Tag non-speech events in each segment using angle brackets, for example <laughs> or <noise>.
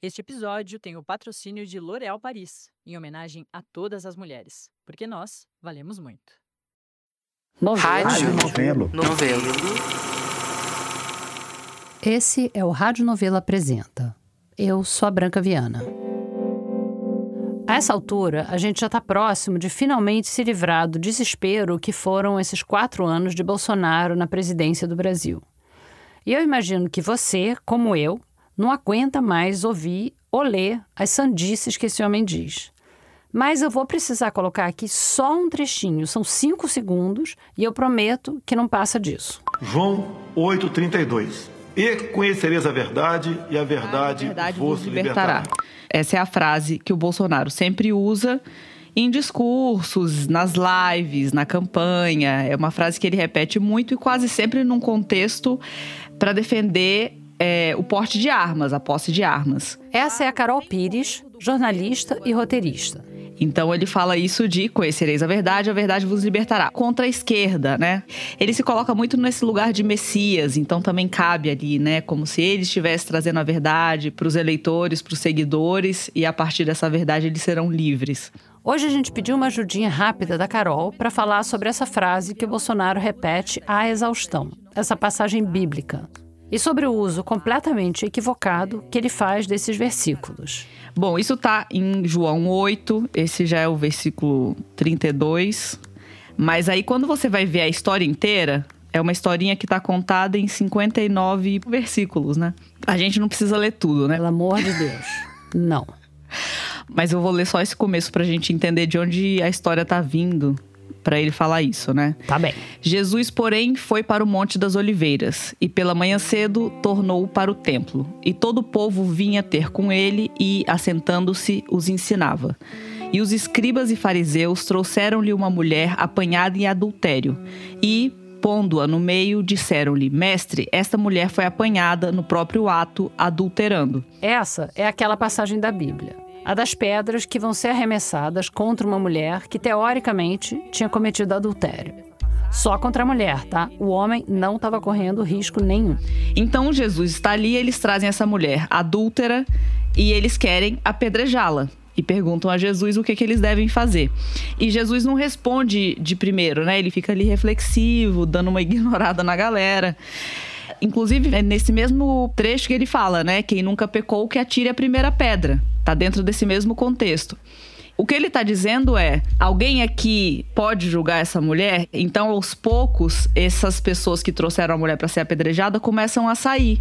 Este episódio tem o patrocínio de L'Oréal Paris, em homenagem a todas as mulheres, porque nós valemos muito. Rádio Novelo. Novelo. Esse é o Rádio Novela Apresenta. Eu sou a Branca Viana. A essa altura, a gente já está próximo de finalmente se livrar do desespero que foram esses quatro anos de Bolsonaro na presidência do Brasil. E eu imagino que você, como eu, não aguenta mais ouvir ou ler as sandices que esse homem diz. Mas eu vou precisar colocar aqui só um trechinho, são cinco segundos, e eu prometo que não passa disso. João 8,32. E conhecereis a verdade, e a verdade, A verdade vos vos libertará. libertará. Essa é a frase que o Bolsonaro sempre usa em discursos, nas lives, na campanha. É uma frase que ele repete muito e quase sempre num contexto para defender é, o porte de armas, a posse de armas. Essa é a Carol Pires, jornalista e roteirista. Então ele fala isso de conhecereis a verdade, a verdade vos libertará. Contra a esquerda, né? Ele se coloca muito nesse lugar de Messias, então também cabe ali, né? Como se ele estivesse trazendo a verdade para os eleitores, para os seguidores, e a partir dessa verdade eles serão livres. Hoje a gente pediu uma ajudinha rápida da Carol para falar sobre essa frase que o Bolsonaro repete à exaustão, essa passagem bíblica, e sobre o uso completamente equivocado que ele faz desses versículos. Bom, isso tá em João 8, esse já é o versículo 32. Mas aí quando você vai ver a história inteira, é uma historinha que tá contada em 59 versículos, né? A gente não precisa ler tudo, né? Pelo amor de Deus, não. Mas eu vou ler só esse começo pra gente entender de onde a história tá vindo pra ele falar isso, né? Tá bem. Jesus, porém, foi para o Monte das Oliveiras, e pela manhã cedo tornou para o templo. E todo o povo vinha ter com ele, e, assentando-se, os ensinava. E os escribas e fariseus trouxeram-lhe uma mulher apanhada em adultério, e, pondo-a no meio, disseram-lhe: Mestre, esta mulher foi apanhada no próprio ato, adulterando. Essa é aquela passagem da Bíblia, a das pedras que vão ser arremessadas contra uma mulher que, teoricamente, tinha cometido adultério. Só contra a mulher, tá? O homem não estava correndo risco nenhum. Então Jesus está ali, eles trazem essa mulher adúltera e eles querem apedrejá-la. E perguntam a Jesus o que, que eles devem fazer. E Jesus não responde de primeiro, né? Ele fica ali reflexivo, dando uma <laughs> ignorada na galera. Inclusive, é nesse mesmo trecho que ele fala, né? Quem nunca pecou, que atire a primeira pedra. Tá dentro desse mesmo contexto. O que ele está dizendo é: alguém aqui pode julgar essa mulher? Então, aos poucos, essas pessoas que trouxeram a mulher para ser apedrejada começam a sair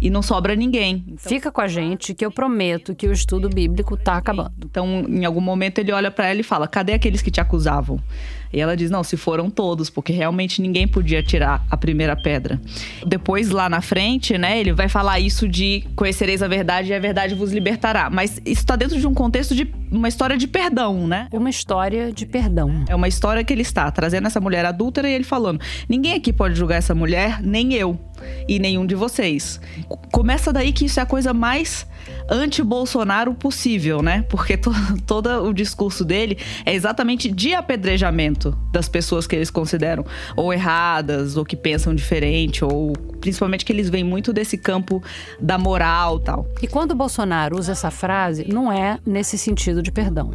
e não sobra ninguém. Fica com a gente que eu prometo que o estudo bíblico tá acabando. Então, em algum momento, ele olha para ela e fala: cadê aqueles que te acusavam? E ela diz: não, se foram todos, porque realmente ninguém podia tirar a primeira pedra. Depois, lá na frente, né, ele vai falar isso de conhecereis a verdade e a verdade vos libertará. Mas isso está dentro de um contexto de uma história de perdão, né? Uma história de perdão. É uma história que ele está trazendo essa mulher adúltera e ele falando: ninguém aqui pode julgar essa mulher, nem eu e nenhum de vocês. Começa daí que isso é a coisa mais anti-Bolsonaro possível, né? Porque to <laughs> todo o discurso dele é exatamente de apedrejamento das pessoas que eles consideram ou erradas, ou que pensam diferente, ou principalmente que eles vêm muito desse campo da moral tal. E quando o Bolsonaro usa essa frase, não é nesse sentido de perdão.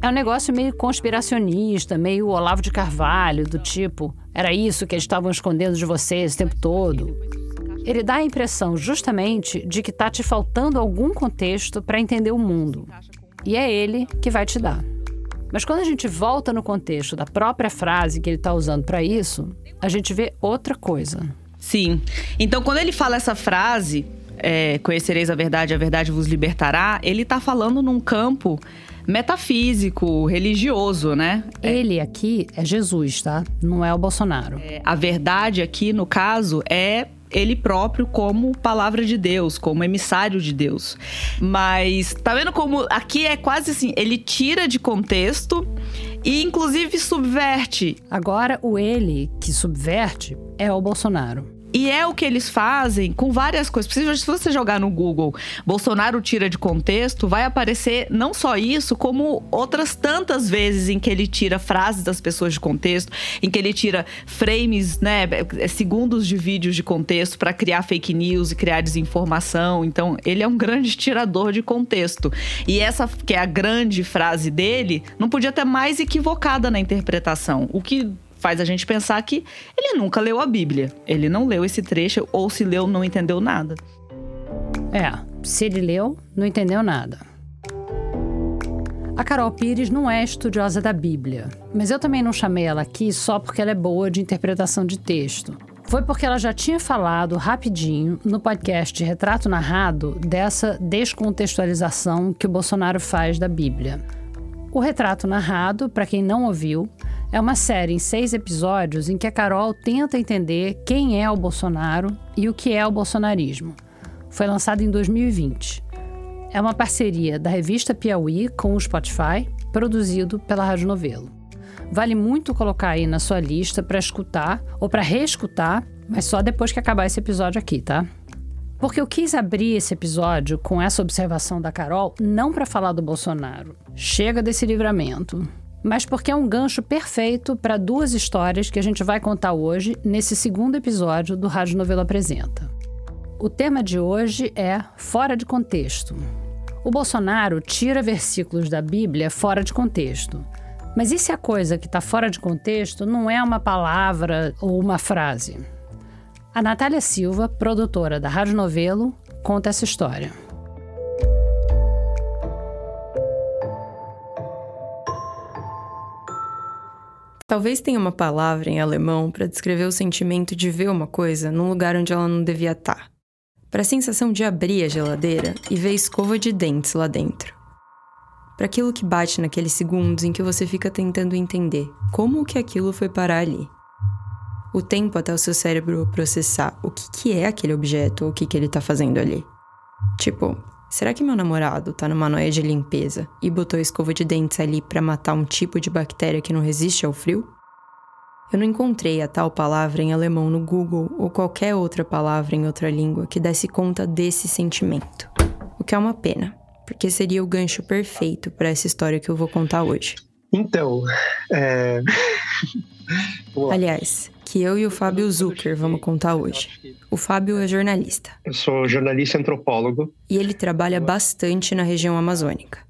É um negócio meio conspiracionista, meio Olavo de Carvalho, do tipo, era isso que eles estavam escondendo de vocês o tempo todo. Ele dá a impressão justamente de que está te faltando algum contexto para entender o mundo. E é ele que vai te dar. Mas quando a gente volta no contexto da própria frase que ele está usando para isso, a gente vê outra coisa. Sim. Então, quando ele fala essa frase, é, conhecereis a verdade, a verdade vos libertará, ele está falando num campo metafísico, religioso, né? Ele aqui é Jesus, tá? Não é o Bolsonaro. É, a verdade aqui, no caso, é ele próprio como palavra de Deus, como emissário de Deus. Mas tá vendo como aqui é quase assim, ele tira de contexto e inclusive subverte. Agora, o ele que subverte é o Bolsonaro. E é o que eles fazem com várias coisas. Se você jogar no Google Bolsonaro tira de contexto, vai aparecer não só isso, como outras tantas vezes em que ele tira frases das pessoas de contexto, em que ele tira frames, né, segundos de vídeos de contexto para criar fake news e criar desinformação. Então, ele é um grande tirador de contexto. E essa que é a grande frase dele, não podia ter mais equivocada na interpretação. O que faz a gente pensar que ele nunca leu a Bíblia. Ele não leu esse trecho, ou se leu, não entendeu nada. É, se ele leu, não entendeu nada. A Carol Pires não é estudiosa da Bíblia, mas eu também não chamei ela aqui só porque ela é boa de interpretação de texto. Foi porque ela já tinha falado rapidinho no podcast Retrato Narrado dessa descontextualização que o Bolsonaro faz da Bíblia. O Retrato Narrado, para quem não ouviu, é uma série em seis episódios em que a Carol tenta entender quem é o Bolsonaro e o que é o bolsonarismo. Foi lançado em 2020. É uma parceria da revista Piauí com o Spotify, produzido pela Rádio Novelo. Vale muito colocar aí na sua lista para escutar ou para reescutar, mas só depois que acabar esse episódio aqui, tá? Porque eu quis abrir esse episódio com essa observação da Carol não para falar do Bolsonaro. Chega desse livramento mas porque é um gancho perfeito para duas histórias que a gente vai contar hoje nesse segundo episódio do Rádio Novelo Apresenta. O tema de hoje é Fora de Contexto. O Bolsonaro tira versículos da Bíblia fora de contexto. Mas e se a coisa que está fora de contexto não é uma palavra ou uma frase? A Natália Silva, produtora da Rádio Novelo, conta essa história. Talvez tenha uma palavra em alemão para descrever o sentimento de ver uma coisa num lugar onde ela não devia estar. Tá. Para a sensação de abrir a geladeira e ver escova de dentes lá dentro. Para aquilo que bate naqueles segundos em que você fica tentando entender como que aquilo foi parar ali. O tempo até o seu cérebro processar o que, que é aquele objeto ou o que, que ele está fazendo ali. Tipo, será que meu namorado tá numa noia de limpeza e botou escova de dentes ali para matar um tipo de bactéria que não resiste ao frio? Eu não encontrei a tal palavra em alemão no Google ou qualquer outra palavra em outra língua que desse conta desse sentimento. O que é uma pena, porque seria o gancho perfeito para essa história que eu vou contar hoje. Então, é. <laughs> Aliás, que eu e o Fábio Zucker vamos contar hoje. O Fábio é jornalista. Eu sou jornalista e antropólogo. E ele trabalha bastante na região amazônica.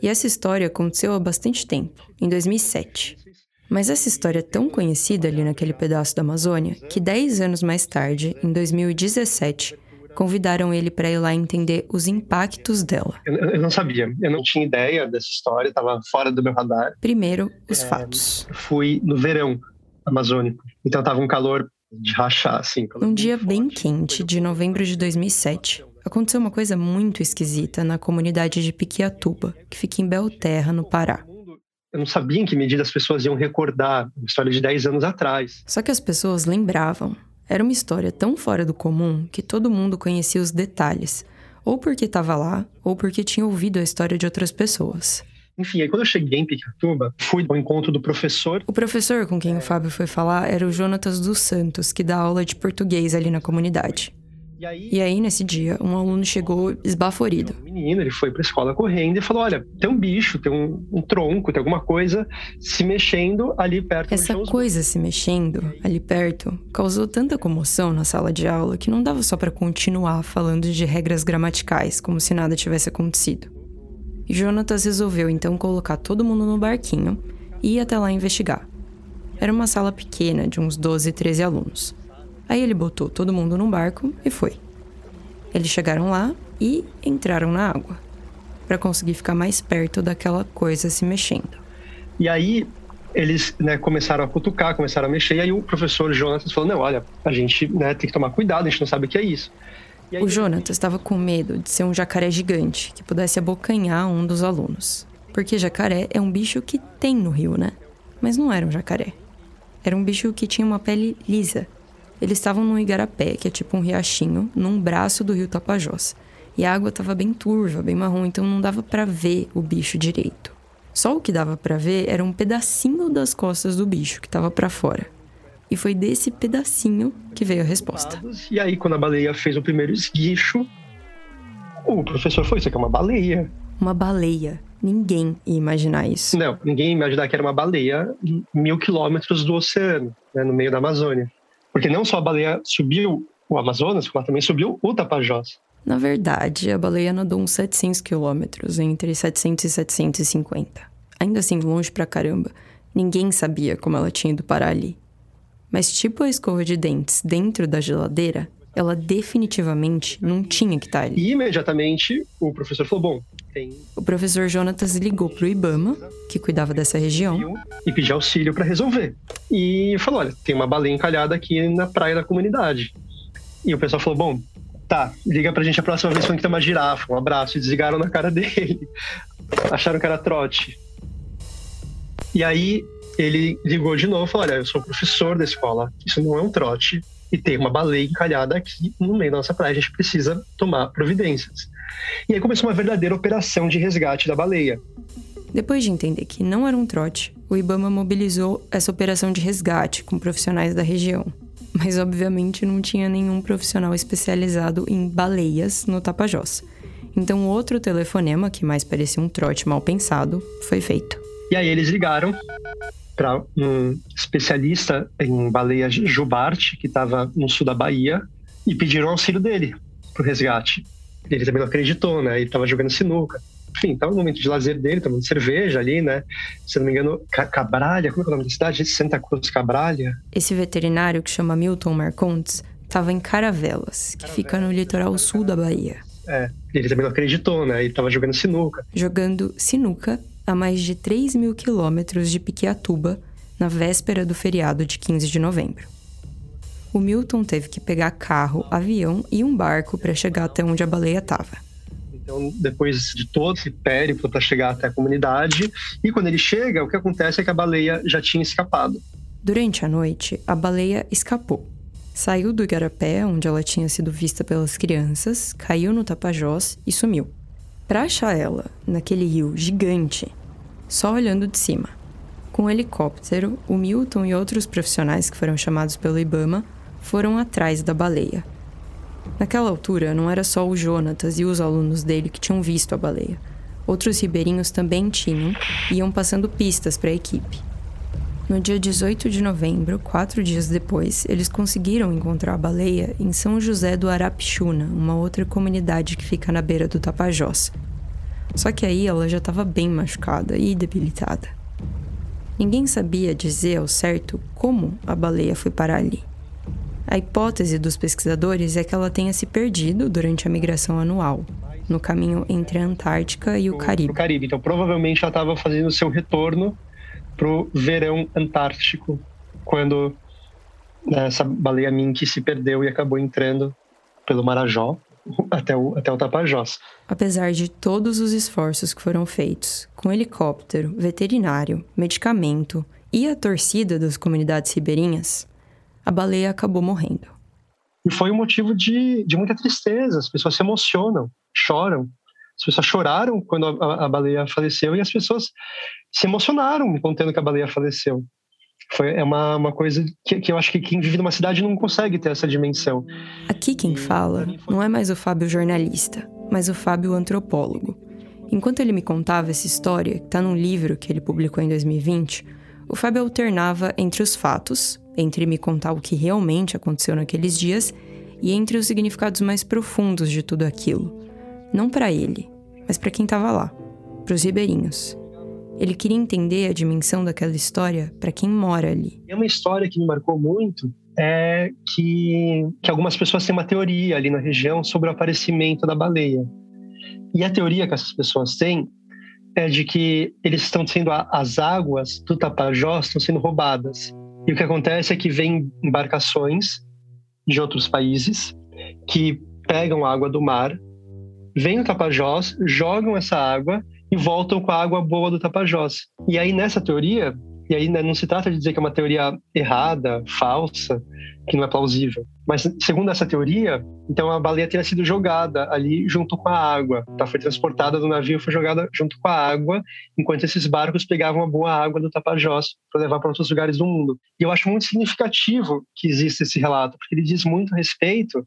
E essa história aconteceu há bastante tempo, em 2007. Mas essa história é tão conhecida ali naquele pedaço da Amazônia que 10 anos mais tarde, em 2017, convidaram ele para ir lá entender os impactos dela. Eu, eu, não sabia, eu não tinha ideia dessa história, estava fora do meu radar. Primeiro, os é, fatos. Fui no verão amazônico, então estava um calor de rachar, assim. Um dia bem quente de novembro de 2007, aconteceu uma coisa muito esquisita na comunidade de Piquiatuba, que fica em Belterra, no Pará. Eu não sabia em que medida as pessoas iam recordar uma história de 10 anos atrás. Só que as pessoas lembravam. Era uma história tão fora do comum que todo mundo conhecia os detalhes, ou porque estava lá, ou porque tinha ouvido a história de outras pessoas. Enfim, aí quando eu cheguei em Picatuba, fui ao encontro do professor. O professor com quem o Fábio foi falar era o Jonatas dos Santos, que dá aula de português ali na comunidade. E aí, e aí, nesse dia, um aluno chegou esbaforido. Um menino, ele foi pra escola correndo e falou: Olha, tem um bicho, tem um, um tronco, tem alguma coisa se mexendo ali perto Essa coisa se mexendo ali perto causou tanta comoção na sala de aula que não dava só para continuar falando de regras gramaticais, como se nada tivesse acontecido. Jonatas resolveu então colocar todo mundo no barquinho e ir até lá investigar. Era uma sala pequena de uns 12, 13 alunos. Aí ele botou todo mundo num barco e foi. Eles chegaram lá e entraram na água para conseguir ficar mais perto daquela coisa se mexendo. E aí eles né, começaram a cutucar, começaram a mexer, e aí o professor Jonas falou: Não, olha, a gente né, tem que tomar cuidado, a gente não sabe o que é isso. O Jonathan estava com medo de ser um jacaré gigante que pudesse abocanhar um dos alunos. Porque jacaré é um bicho que tem no rio, né? Mas não era um jacaré. Era um bicho que tinha uma pele lisa eles estavam num igarapé, que é tipo um riachinho, num braço do rio Tapajós. E a água estava bem turva, bem marrom, então não dava para ver o bicho direito. Só o que dava para ver era um pedacinho das costas do bicho que estava para fora. E foi desse pedacinho que veio a resposta. E aí, quando a baleia fez o primeiro esguicho, o professor foi: Isso aqui é uma baleia. Uma baleia. Ninguém ia imaginar isso. Não, ninguém ia imaginar que era uma baleia mil quilômetros do oceano, né, no meio da Amazônia. Porque não só a baleia subiu o Amazonas, como ela também subiu o Tapajós. Na verdade, a baleia nadou uns 700 quilômetros, entre 700 e 750. Ainda assim, longe pra caramba. Ninguém sabia como ela tinha ido parar ali. Mas, tipo a escova de dentes dentro da geladeira, ela definitivamente não tinha que estar tá ali. E imediatamente o professor falou: bom, tem. O professor Jonatas ligou pro Ibama, que cuidava dessa região, e pediu auxílio para resolver. E falou: olha, tem uma baleia encalhada aqui na praia da comunidade. E o pessoal falou: bom, tá, liga pra gente a próxima vez quando tem uma girafa. Um abraço. E desligaram na cara <laughs> dele. Acharam que era trote. E aí ele ligou de novo e falou: Olha, eu sou professor da escola, isso não é um trote. E tem uma baleia encalhada aqui no meio da nossa praia, a gente precisa tomar providências. E aí começou uma verdadeira operação de resgate da baleia. Depois de entender que não era um trote, o Ibama mobilizou essa operação de resgate com profissionais da região mas obviamente não tinha nenhum profissional especializado em baleias no Tapajós. Então, outro telefonema, que mais parecia um trote mal pensado, foi feito. E aí eles ligaram para um especialista em baleias jubarte, que estava no sul da Bahia, e pediram auxílio dele para o resgate. Ele também não acreditou, né? Ele estava jogando sinuca enfim, estava no momento de lazer dele, tomando cerveja ali, né? Se não me engano, Cabralha, como é, é o nome da cidade? Santa Cruz Cabralha. Esse veterinário que chama Milton Marcontes estava em Caravelas, que fica no litoral sul da Bahia. É, ele também não acreditou, né? Ele estava jogando sinuca. Jogando sinuca a mais de 3 mil quilômetros de Piquiatuba, na véspera do feriado de 15 de novembro. O Milton teve que pegar carro, avião e um barco para chegar até onde a baleia estava. Então, depois de todo esse périplo para chegar até a comunidade, e quando ele chega, o que acontece é que a baleia já tinha escapado. Durante a noite, a baleia escapou. Saiu do igarapé, onde ela tinha sido vista pelas crianças, caiu no Tapajós e sumiu. Para achar ela, naquele rio gigante, só olhando de cima. Com o helicóptero, o Milton e outros profissionais que foram chamados pelo Ibama foram atrás da baleia. Naquela altura, não era só o Jonatas e os alunos dele que tinham visto a baleia. Outros ribeirinhos também tinham e iam passando pistas para a equipe. No dia 18 de novembro, quatro dias depois, eles conseguiram encontrar a baleia em São José do Arapixuna, uma outra comunidade que fica na beira do Tapajós. Só que aí ela já estava bem machucada e debilitada. Ninguém sabia dizer ao certo como a baleia foi parar ali. A hipótese dos pesquisadores é que ela tenha se perdido durante a migração anual, no caminho entre a Antártica e o Caribe. O Caribe. Então, provavelmente ela estava fazendo seu retorno para o verão antártico, quando né, essa baleia mink se perdeu e acabou entrando pelo Marajó até o, até o Tapajós. Apesar de todos os esforços que foram feitos, com helicóptero, veterinário, medicamento e a torcida das comunidades ribeirinhas, a baleia acabou morrendo. E foi um motivo de, de muita tristeza. As pessoas se emocionam, choram. As pessoas choraram quando a, a baleia faleceu e as pessoas se emocionaram contando que a baleia faleceu. Foi, é uma, uma coisa que, que eu acho que quem vive numa cidade não consegue ter essa dimensão. Aqui quem fala não é mais o Fábio jornalista, mas o Fábio antropólogo. Enquanto ele me contava essa história, que está num livro que ele publicou em 2020, o Fábio alternava entre os fatos, entre me contar o que realmente aconteceu naqueles dias e entre os significados mais profundos de tudo aquilo. Não para ele, mas para quem estava lá, para os ribeirinhos. Ele queria entender a dimensão daquela história para quem mora ali. É uma história que me marcou muito é que, que algumas pessoas têm uma teoria ali na região sobre o aparecimento da baleia. E a teoria que essas pessoas têm é de que eles estão sendo as águas do Tapajós estão sendo roubadas e o que acontece é que vem embarcações de outros países que pegam água do mar, vêm no Tapajós, jogam essa água e voltam com a água boa do Tapajós. E aí, nessa teoria, E aí né, não se trata de dizer que é uma teoria errada, falsa, que não é plausível. Mas segundo essa teoria, então a baleia teria sido jogada ali junto com a água. Tá? Foi transportada do navio, foi jogada junto com a água, enquanto esses barcos pegavam a boa água do Tapajós para levar para outros lugares do mundo. E eu acho muito significativo que exista esse relato, porque ele diz muito a respeito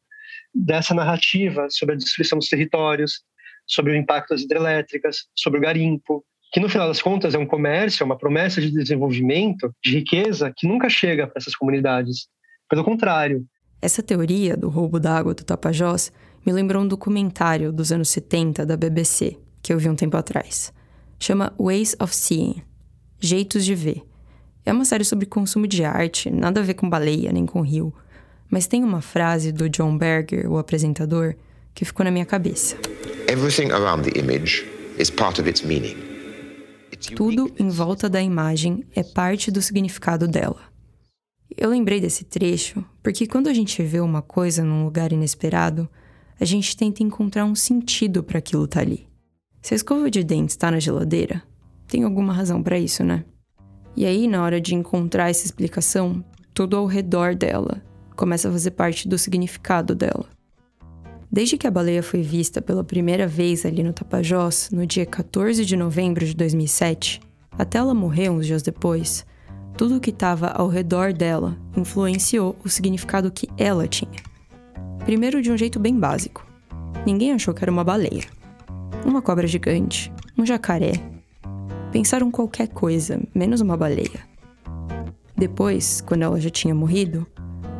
dessa narrativa sobre a destruição dos territórios, sobre o impacto das hidrelétricas, sobre o garimpo, que no final das contas é um comércio, é uma promessa de desenvolvimento, de riqueza, que nunca chega para essas comunidades. Pelo contrário. Essa teoria do roubo da água do Tapajós me lembrou um documentário dos anos 70 da BBC, que eu vi um tempo atrás. Chama Ways of Seeing Jeitos de Ver. É uma série sobre consumo de arte, nada a ver com baleia nem com rio, mas tem uma frase do John Berger, o apresentador, que ficou na minha cabeça. Everything around the image is part of its meaning. Tudo em volta da imagem é parte do significado dela. Eu lembrei desse trecho porque quando a gente vê uma coisa num lugar inesperado, a gente tenta encontrar um sentido para aquilo estar tá ali. Se a escova de dentes está na geladeira, tem alguma razão para isso, né? E aí, na hora de encontrar essa explicação, tudo ao redor dela começa a fazer parte do significado dela. Desde que a baleia foi vista pela primeira vez ali no Tapajós, no dia 14 de novembro de 2007, até ela morrer uns dias depois, tudo o que estava ao redor dela influenciou o significado que ela tinha. Primeiro, de um jeito bem básico. Ninguém achou que era uma baleia. Uma cobra gigante, um jacaré. Pensaram qualquer coisa, menos uma baleia. Depois, quando ela já tinha morrido,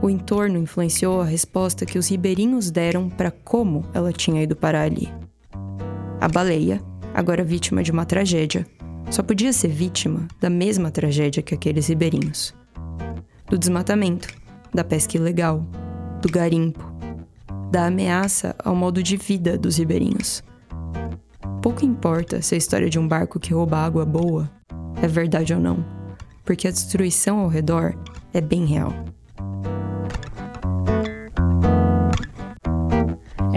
o entorno influenciou a resposta que os ribeirinhos deram para como ela tinha ido parar ali. A baleia, agora vítima de uma tragédia, só podia ser vítima da mesma tragédia que aqueles ribeirinhos: do desmatamento, da pesca ilegal, do garimpo, da ameaça ao modo de vida dos ribeirinhos. Pouco importa se a história de um barco que rouba água boa é verdade ou não, porque a destruição ao redor é bem real.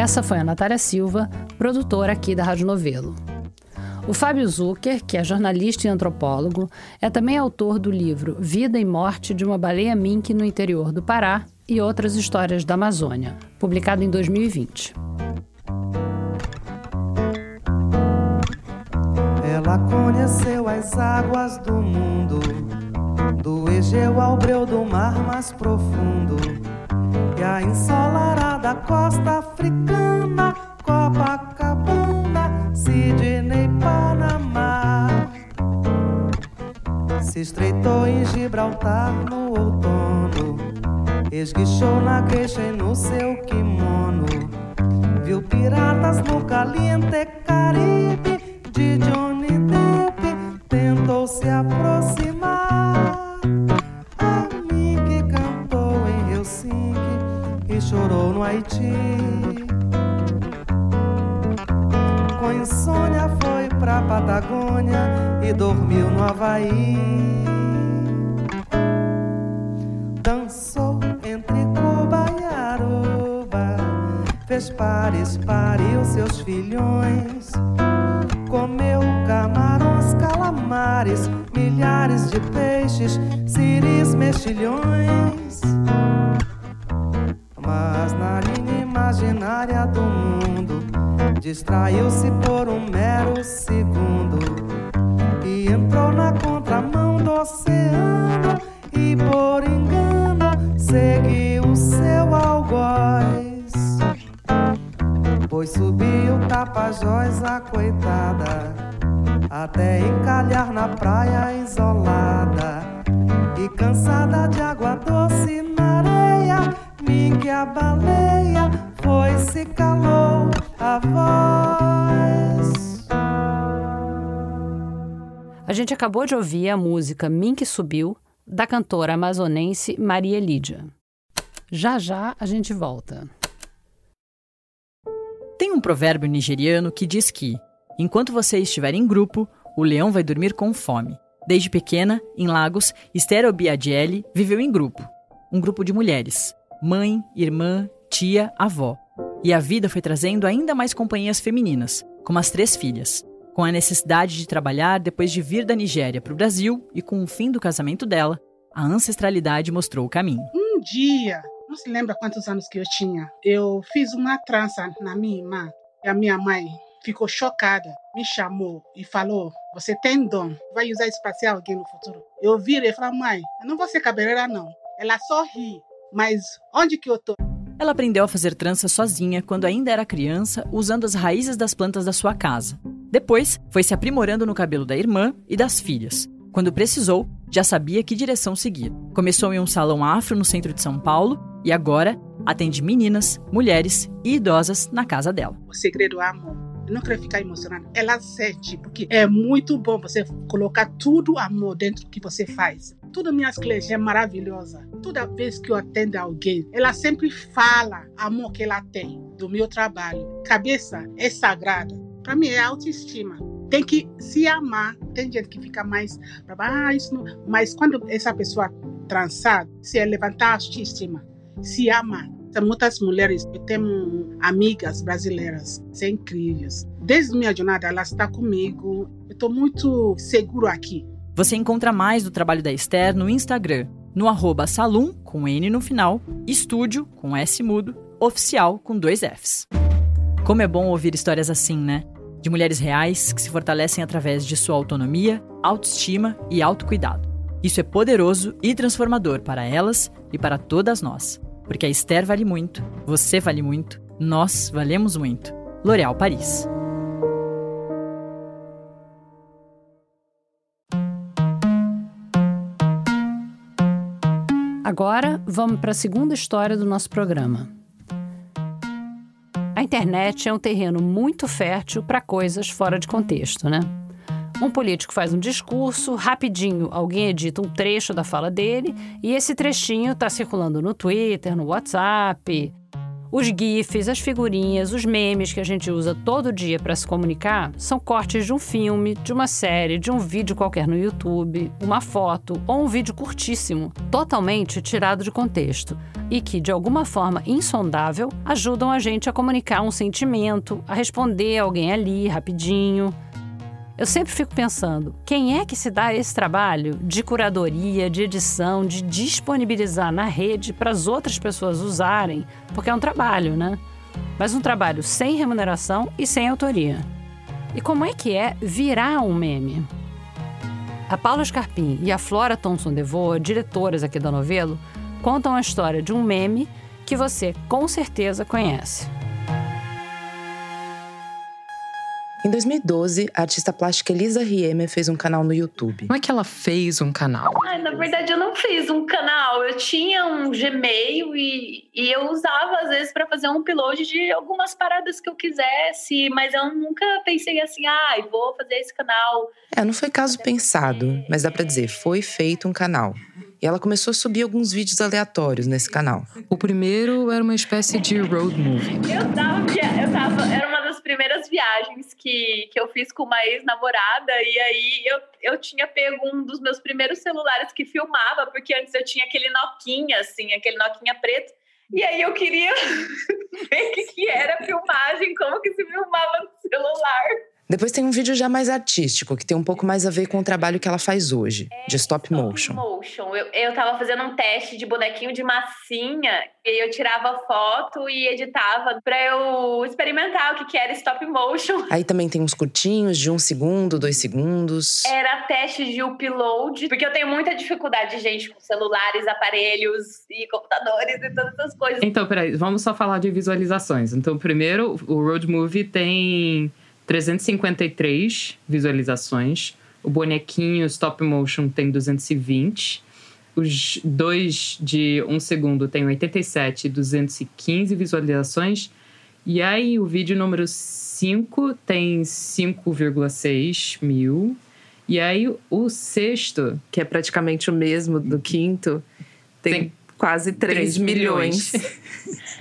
Essa foi a Natália Silva, produtora aqui da Rádio Novelo. O Fábio Zucker, que é jornalista e antropólogo, é também autor do livro Vida e Morte de uma Baleia Mink no Interior do Pará e Outras Histórias da Amazônia, publicado em 2020. Ela conheceu as águas do mundo, do Egeu ao breu do mar mais profundo a ensolarada costa africana, Copacabana, Sidney, Panamá. Se estreitou em Gibraltar no outono, esguichou na queixa e no seu kimono. Viu piratas no caliente Caribe de Johnny Dormiu no Havaí. Dançou entre Cuba e Aruba, fez pares, pariu seus filhões. Comeu camarões, calamares, milhares de peixes, siris, mexilhões mas na linha imaginária do mundo distraiu-se por acabou de ouvir a música Mink Subiu, da cantora amazonense Maria Lídia. Já já a gente volta. Tem um provérbio nigeriano que diz que, enquanto você estiver em grupo, o leão vai dormir com fome. Desde pequena, em Lagos, Esther Obiadiele viveu em grupo, um grupo de mulheres mãe, irmã, tia, avó. E a vida foi trazendo ainda mais companhias femininas, como as três filhas. Com a necessidade de trabalhar depois de vir da Nigéria para o Brasil e com o fim do casamento dela, a ancestralidade mostrou o caminho. Um dia, não se lembra quantos anos que eu tinha, eu fiz uma trança na minha irmã. E a minha mãe ficou chocada, me chamou e falou: Você tem dom, vai usar isso para ser alguém no futuro. Eu virei e falei: Mãe, eu não vou ser cabeleireira, não. Ela só ri, mas onde que eu tô? Ela aprendeu a fazer trança sozinha quando ainda era criança, usando as raízes das plantas da sua casa. Depois, foi se aprimorando no cabelo da irmã e das filhas. Quando precisou, já sabia que direção seguir. Começou em um salão afro no centro de São Paulo e agora atende meninas, mulheres e idosas na casa dela. O segredo é amor. Eu não quero ficar emocionada. Ela sente, porque é muito bom você colocar tudo amor dentro do que você faz. Todas minhas clientes é maravilhosa. Toda vez que eu atendo alguém, ela sempre fala amor que ela tem do meu trabalho. Cabeça é sagrada. Para mim é autoestima. Tem que se amar. Tem gente que fica mais para baixo, mas quando essa pessoa transar, se é levantar a autoestima, se ama. Muitas mulheres, eu tenho amigas brasileiras, são incríveis. Desde minha jornada, ela está comigo. Eu estou muito seguro aqui. Você encontra mais do trabalho da Esther no Instagram, no arroba salum, com N no final, estúdio, com S mudo, oficial, com dois Fs. Como é bom ouvir histórias assim, né? De mulheres reais que se fortalecem através de sua autonomia, autoestima e autocuidado. Isso é poderoso e transformador para elas e para todas nós. Porque a Esther vale muito, você vale muito, nós valemos muito. L'Oréal Paris. Agora, vamos para a segunda história do nosso programa. A internet é um terreno muito fértil para coisas fora de contexto, né? Um político faz um discurso, rapidinho alguém edita um trecho da fala dele e esse trechinho está circulando no Twitter, no WhatsApp. Os GIFs, as figurinhas, os memes que a gente usa todo dia para se comunicar são cortes de um filme, de uma série, de um vídeo qualquer no YouTube, uma foto ou um vídeo curtíssimo, totalmente tirado de contexto e que, de alguma forma insondável, ajudam a gente a comunicar um sentimento, a responder alguém ali rapidinho. Eu sempre fico pensando, quem é que se dá esse trabalho de curadoria, de edição, de disponibilizar na rede para as outras pessoas usarem? Porque é um trabalho, né? Mas um trabalho sem remuneração e sem autoria. E como é que é virar um meme? A Paula Scarpim e a Flora Thompson DeVoe, diretoras aqui da Novelo, contam a história de um meme que você com certeza conhece. Em 2012, a artista plástica Elisa Rieme fez um canal no YouTube. Como é que ela fez um canal? Ai, na verdade, eu não fiz um canal. Eu tinha um Gmail e, e eu usava, às vezes, para fazer um upload de algumas paradas que eu quisesse, mas eu nunca pensei assim, ah, vou fazer esse canal. É, não foi caso pensado, mas dá para dizer, foi feito um canal. E ela começou a subir alguns vídeos aleatórios nesse canal. O primeiro era uma espécie de road movie. Eu tava, eu tava, era primeiras viagens que, que eu fiz com uma ex-namorada, e aí eu, eu tinha pego um dos meus primeiros celulares que filmava, porque antes eu tinha aquele Nokia, assim, aquele Nokia preto. E aí eu queria <laughs> ver o que, que era filmagem, como que se filmava no celular. Depois tem um vídeo já mais artístico, que tem um pouco mais a ver com o trabalho que ela faz hoje, é, de stop motion. Stop motion. Eu, eu tava fazendo um teste de bonequinho de massinha, e eu tirava foto e editava para eu experimentar o que, que era stop motion. <laughs> Aí também tem uns curtinhos de um segundo, dois segundos. Era teste de upload, porque eu tenho muita dificuldade, gente, com celulares, aparelhos e computadores e todas essas coisas. Então, peraí, vamos só falar de visualizações. Então, primeiro, o Road Movie tem 353 visualizações. O bonequinho stop motion tem 220. Os dois de um segundo tem 87 e 215 visualizações. E aí o vídeo número 5 tem 5,6 mil. E aí o sexto, que é praticamente o mesmo do quinto, tem, tem quase 3, 3 milhões. milhões. <laughs>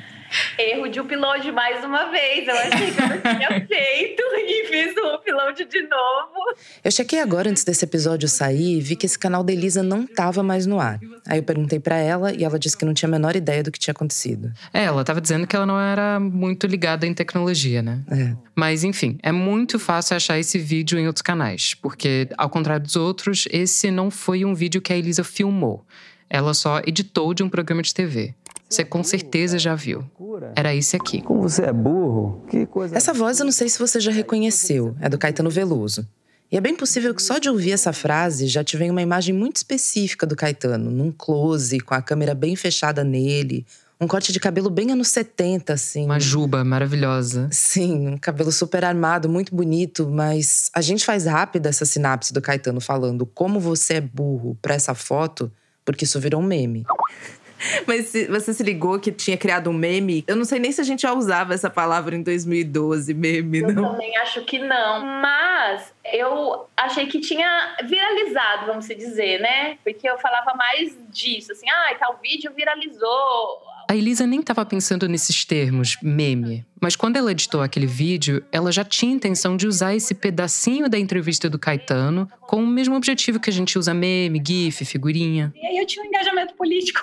Erro de upload mais uma vez. Eu achei que eu não tinha <laughs> feito e fiz o upload de novo. Eu chequei agora antes desse episódio sair e vi que esse canal da Elisa não tava mais no ar. Aí eu perguntei para ela e ela disse que não tinha a menor ideia do que tinha acontecido. É, ela tava dizendo que ela não era muito ligada em tecnologia, né? É. Mas enfim, é muito fácil achar esse vídeo em outros canais, porque ao contrário dos outros, esse não foi um vídeo que a Elisa filmou. Ela só editou de um programa de TV. Você com certeza já viu. Era esse aqui. Como você é burro? Que coisa. Essa voz eu não sei se você já reconheceu, é do Caetano Veloso. E é bem possível que só de ouvir essa frase já te venha uma imagem muito específica do Caetano, num close, com a câmera bem fechada nele, um corte de cabelo bem anos 70, assim. Uma juba maravilhosa. Sim, um cabelo super armado, muito bonito, mas a gente faz rápida essa sinapse do Caetano falando como você é burro pra essa foto, porque isso virou um meme. <laughs> Mas se- você se ligou que tinha criado um meme? Eu não sei nem se a gente já usava essa palavra em 2012, meme, Eu não. também acho que não. Mas eu achei que tinha viralizado, vamos se dizer, né? Porque eu falava mais disso, assim, ah, tal vídeo viralizou. A Elisa nem estava pensando nesses termos, meme. Mas quando ela editou aquele vídeo, ela já tinha intenção de usar esse pedacinho da entrevista do Caetano com o mesmo objetivo que a gente usa meme, GIF, figurinha. E aí eu tinha um engajamento político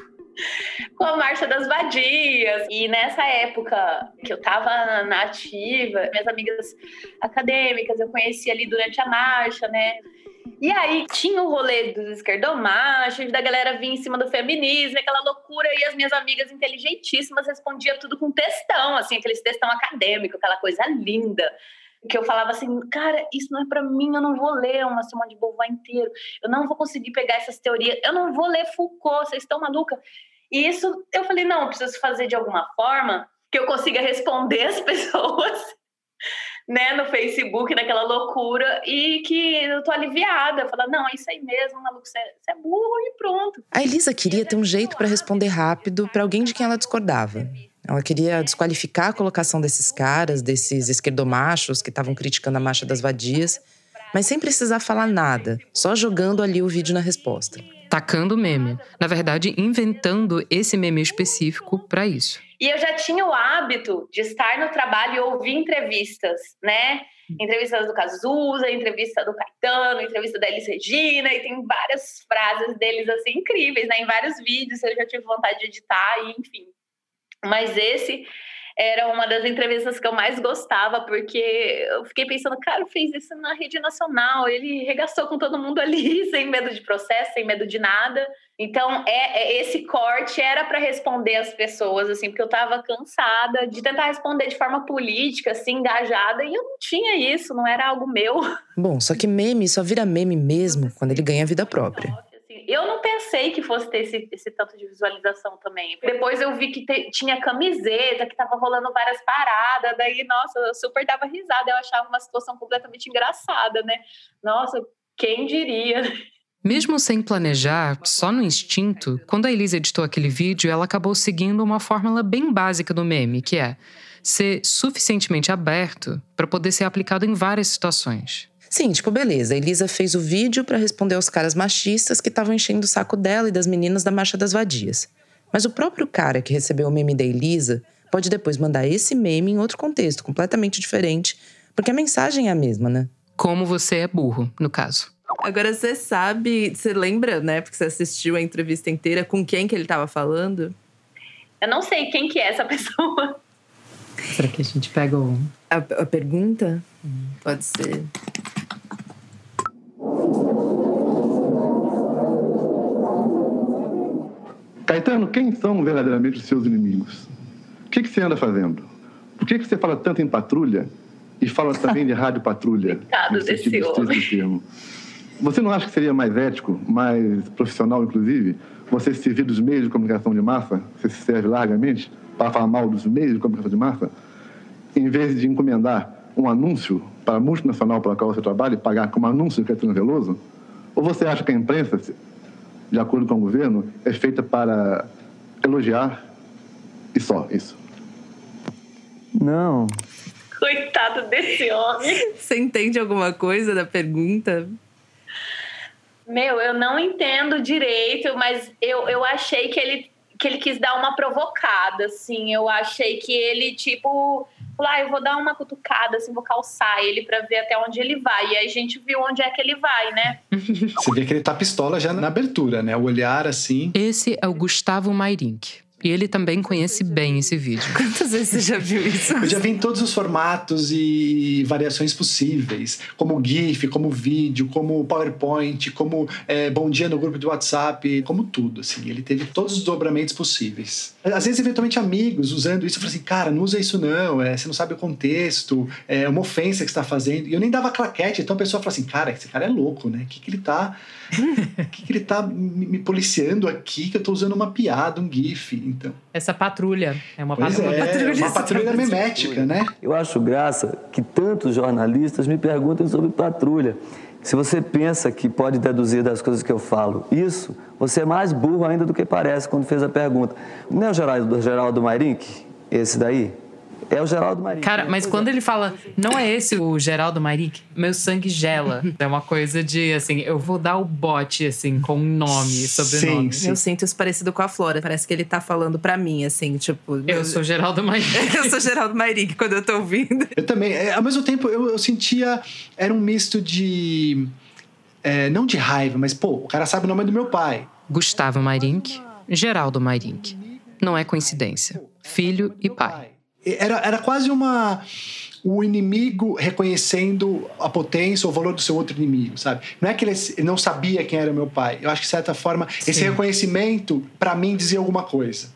<laughs> com a Marcha das Vadias. E nessa época que eu tava na ativa, minhas amigas acadêmicas eu conheci ali durante a marcha, né? E aí tinha o rolê dos esquerdomachos, da galera vir em cima do feminismo, aquela loucura, e as minhas amigas inteligentíssimas respondiam tudo com textão, assim, aqueles textão acadêmico, aquela coisa linda. Que eu falava assim, cara, isso não é pra mim, eu não vou ler uma Simone de Beauvoir inteiro, eu não vou conseguir pegar essas teorias, eu não vou ler Foucault, vocês estão maluca? E isso eu falei, não, eu preciso fazer de alguma forma que eu consiga responder as <laughs> pessoas, né, no Facebook, naquela loucura, e que eu tô aliviada. Falar, não, é isso aí mesmo, maluco, é, você é burro e pronto. A Elisa queria ter um jeito para responder rápido para alguém de quem ela discordava. Ela queria desqualificar a colocação desses caras, desses esquerdomachos que estavam criticando a marcha das vadias, mas sem precisar falar nada, só jogando ali o vídeo na resposta. Tacando meme. Na verdade, inventando esse meme específico para isso. E eu já tinha o hábito de estar no trabalho e ouvir entrevistas, né? Entrevistas do Cazuza, entrevista do Caetano, entrevista da Elis Regina, e tem várias frases deles assim incríveis, né? Em vários vídeos eu já tive vontade de editar, e enfim. Mas esse era uma das entrevistas que eu mais gostava, porque eu fiquei pensando, cara, fez isso na rede nacional, ele regaçou com todo mundo ali, <laughs> sem medo de processo, sem medo de nada. Então, é, é- esse corte era para responder as pessoas, assim, porque eu estava cansada de tentar responder de forma política, assim, engajada, e eu não tinha isso, não era algo meu. Bom, só que meme só vira meme mesmo quando ele ganha vida própria. Eu não pensei que fosse ter esse, esse tanto de visualização também. Depois eu vi que te- tinha camiseta, que tava rolando várias paradas, daí, nossa, eu super dava risada, eu achava uma situação completamente engraçada, né? Nossa, quem diria? Mesmo sem planejar, só no instinto, quando a Elisa editou aquele vídeo, ela acabou seguindo uma fórmula bem básica do meme, que é ser suficientemente aberto para poder ser aplicado em várias situações. Sim, tipo, beleza. A Elisa fez o vídeo para responder aos caras machistas que estavam enchendo o saco dela e das meninas da Marcha das Vadias. Mas o próprio cara que recebeu o meme da Elisa pode depois mandar esse meme em outro contexto, completamente diferente, porque a mensagem é a mesma, né? Como você é burro, no caso. Agora você sabe, você lembra, né? Porque você assistiu a entrevista inteira, com quem que ele tava falando? Eu não sei quem que é essa <laughs> pessoa. Será que a gente pega o. A, a pergunta? Pode ser. Caetano, quem são verdadeiramente os seus inimigos? O que, que você anda fazendo? Por que, que você fala tanto em patrulha e fala também de <laughs> rádio patrulha? Coitado desse homem. termo? Você não acha que seria mais ético, mais profissional, inclusive, você se servir dos meios de comunicação de massa, você se serve largamente, para falar mal dos meios de comunicação de massa, em vez de encomendar um anúncio para a multinacional pela qual você trabalha e pagar como anúncio de Caetano Veloso? Ou você acha que a imprensa, de acordo com o governo, é feita para elogiar e só isso? Não. Coitado desse homem. <laughs> Você entende alguma coisa da pergunta? Meu, eu não entendo direito, mas eu, eu achei que ele que ele quis dar uma provocada, assim. Eu achei que ele, tipo, falou, ah, eu vou dar uma cutucada, assim, vou calçar ele para ver até onde ele vai. E aí a gente viu onde é que ele vai, né? Você vê que ele tá pistola já na abertura, né? O olhar assim. Esse é o Gustavo Mairink. E ele também conhece bem esse vídeo. Quantas vezes você já viu isso? Eu já vi em todos os formatos e variações possíveis, como GIF, como vídeo, como PowerPoint, como é, bom dia no grupo de WhatsApp, como tudo, assim. Ele teve todos os dobramentos possíveis. Às vezes, eventualmente, amigos usando isso, eu falei assim, cara, não usa isso não, é, você não sabe o contexto, é uma ofensa que você está fazendo. E eu nem dava claquete, então a pessoa fala assim, cara, esse cara é louco, né? O que, que ele tá... O <laughs> que, que ele tá me, me policiando aqui que eu tô usando uma piada, um GIF, então... Essa patrulha. É uma Pois patrulha. é, <laughs> patrulha uma patrulha memética, né? Eu acho graça que tantos jornalistas me perguntem sobre patrulha. Se você pensa que pode deduzir das coisas que eu falo isso, você é mais burro ainda do que parece quando fez a pergunta. Não é o Geraldo, Geraldo Mairink? Esse daí? É o Geraldo Mairink. Cara, mas quando ele fala, não é esse o Geraldo Mairink, meu sangue gela. É uma coisa de, assim, eu vou dar o bote, assim, com nome, sobrenome. Eu sinto isso parecido com a Flora. Parece que ele tá falando pra mim, assim, tipo. Eu sou Geraldo Mairink. <laughs> eu sou Geraldo Mairink quando eu tô ouvindo. Eu também. É, ao mesmo tempo, eu, eu sentia. Era um misto de. é, não de raiva, mas, pô, o cara sabe o nome do meu pai. Gustavo Mairink, Geraldo Mairink. Não é coincidência. Filho e pai. Era, era quase uma. O inimigo reconhecendo a potência ou o valor do seu outro inimigo, sabe? Não é que ele não sabia quem era meu pai. Eu acho que, de certa forma, esse Sim. reconhecimento, para mim, dizia alguma coisa.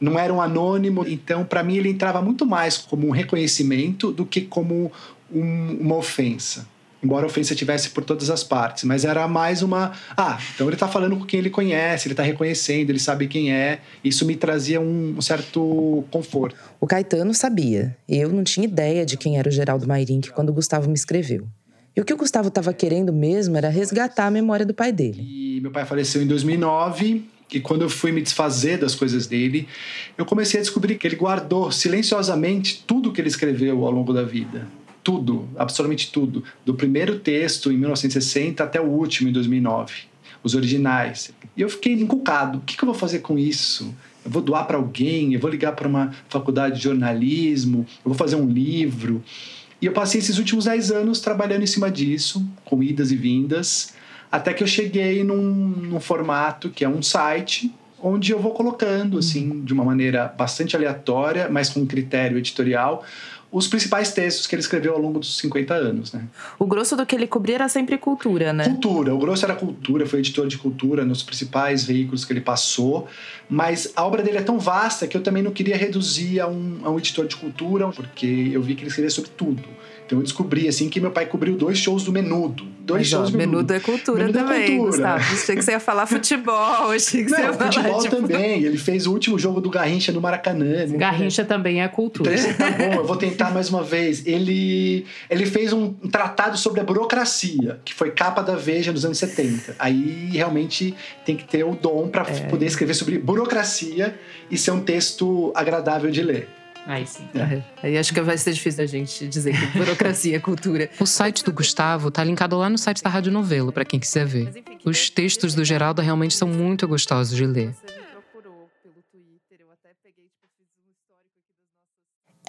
Não era um anônimo, então, para mim, ele entrava muito mais como um reconhecimento do que como um- uma ofensa. Embora a ofensa tivesse por todas as partes, mas era mais uma. Ah, então ele tá falando com quem ele conhece, ele tá reconhecendo, ele sabe quem é. Isso me trazia um, um certo conforto. O Caetano sabia. Eu não tinha ideia de quem era o Geraldo Mairink quando o Gustavo me escreveu. E o que o Gustavo estava querendo mesmo era resgatar a memória do pai dele. E meu pai faleceu em 2009. E quando eu fui me desfazer das coisas dele, eu comecei a descobrir que ele guardou silenciosamente tudo que ele escreveu ao longo da vida. Tudo, absolutamente tudo. Do primeiro texto, em 1960, até o último, em 2009. Os originais. E eu fiquei encucado. O que que eu vou fazer com isso? Eu vou doar para alguém? Eu vou ligar para uma faculdade de jornalismo? Eu vou fazer um livro? E eu passei esses últimos 10 anos trabalhando em cima disso, com idas e vindas, até que eu cheguei num, num formato que é um site, onde eu vou colocando, assim, de uma maneira bastante aleatória, mas com critério editorial, os principais textos que ele escreveu ao longo dos 50 anos, né? O grosso do que ele cobria era sempre cultura, né? Cultura, o grosso era cultura, foi editor de cultura nos principais veículos que ele passou, mas a obra dele é tão vasta que eu também não queria reduzir a um, a um editor de cultura, porque eu vi que ele escrevia sobre tudo. Então eu descobri assim que meu pai cobriu dois shows do Menudo. Dois Mas, ó, shows do menudo é cultura Menudo é também, cultura. Gustavo. Achei que você ia falar futebol, <laughs> achei que você ia Não, falar. futebol tipo, também. Ele fez o último jogo do Garrincha no Maracanã. Garrincha também é cultura. Então, tá bom, eu vou tentar mais uma vez. Ele, ele fez um tratado sobre a burocracia, que foi capa da Veja nos anos 70. Aí realmente tem que ter o dom para É. poder escrever sobre burocracia e ser um texto agradável de ler. Aí sim. É. Aí acho que vai ser difícil da gente dizer que burocracia é cultura. <laughs> O site do Gustavo tá linkado lá no site da Rádio Novelo, para quem quiser ver. Os textos do Geraldo realmente são muito gostosos de ler.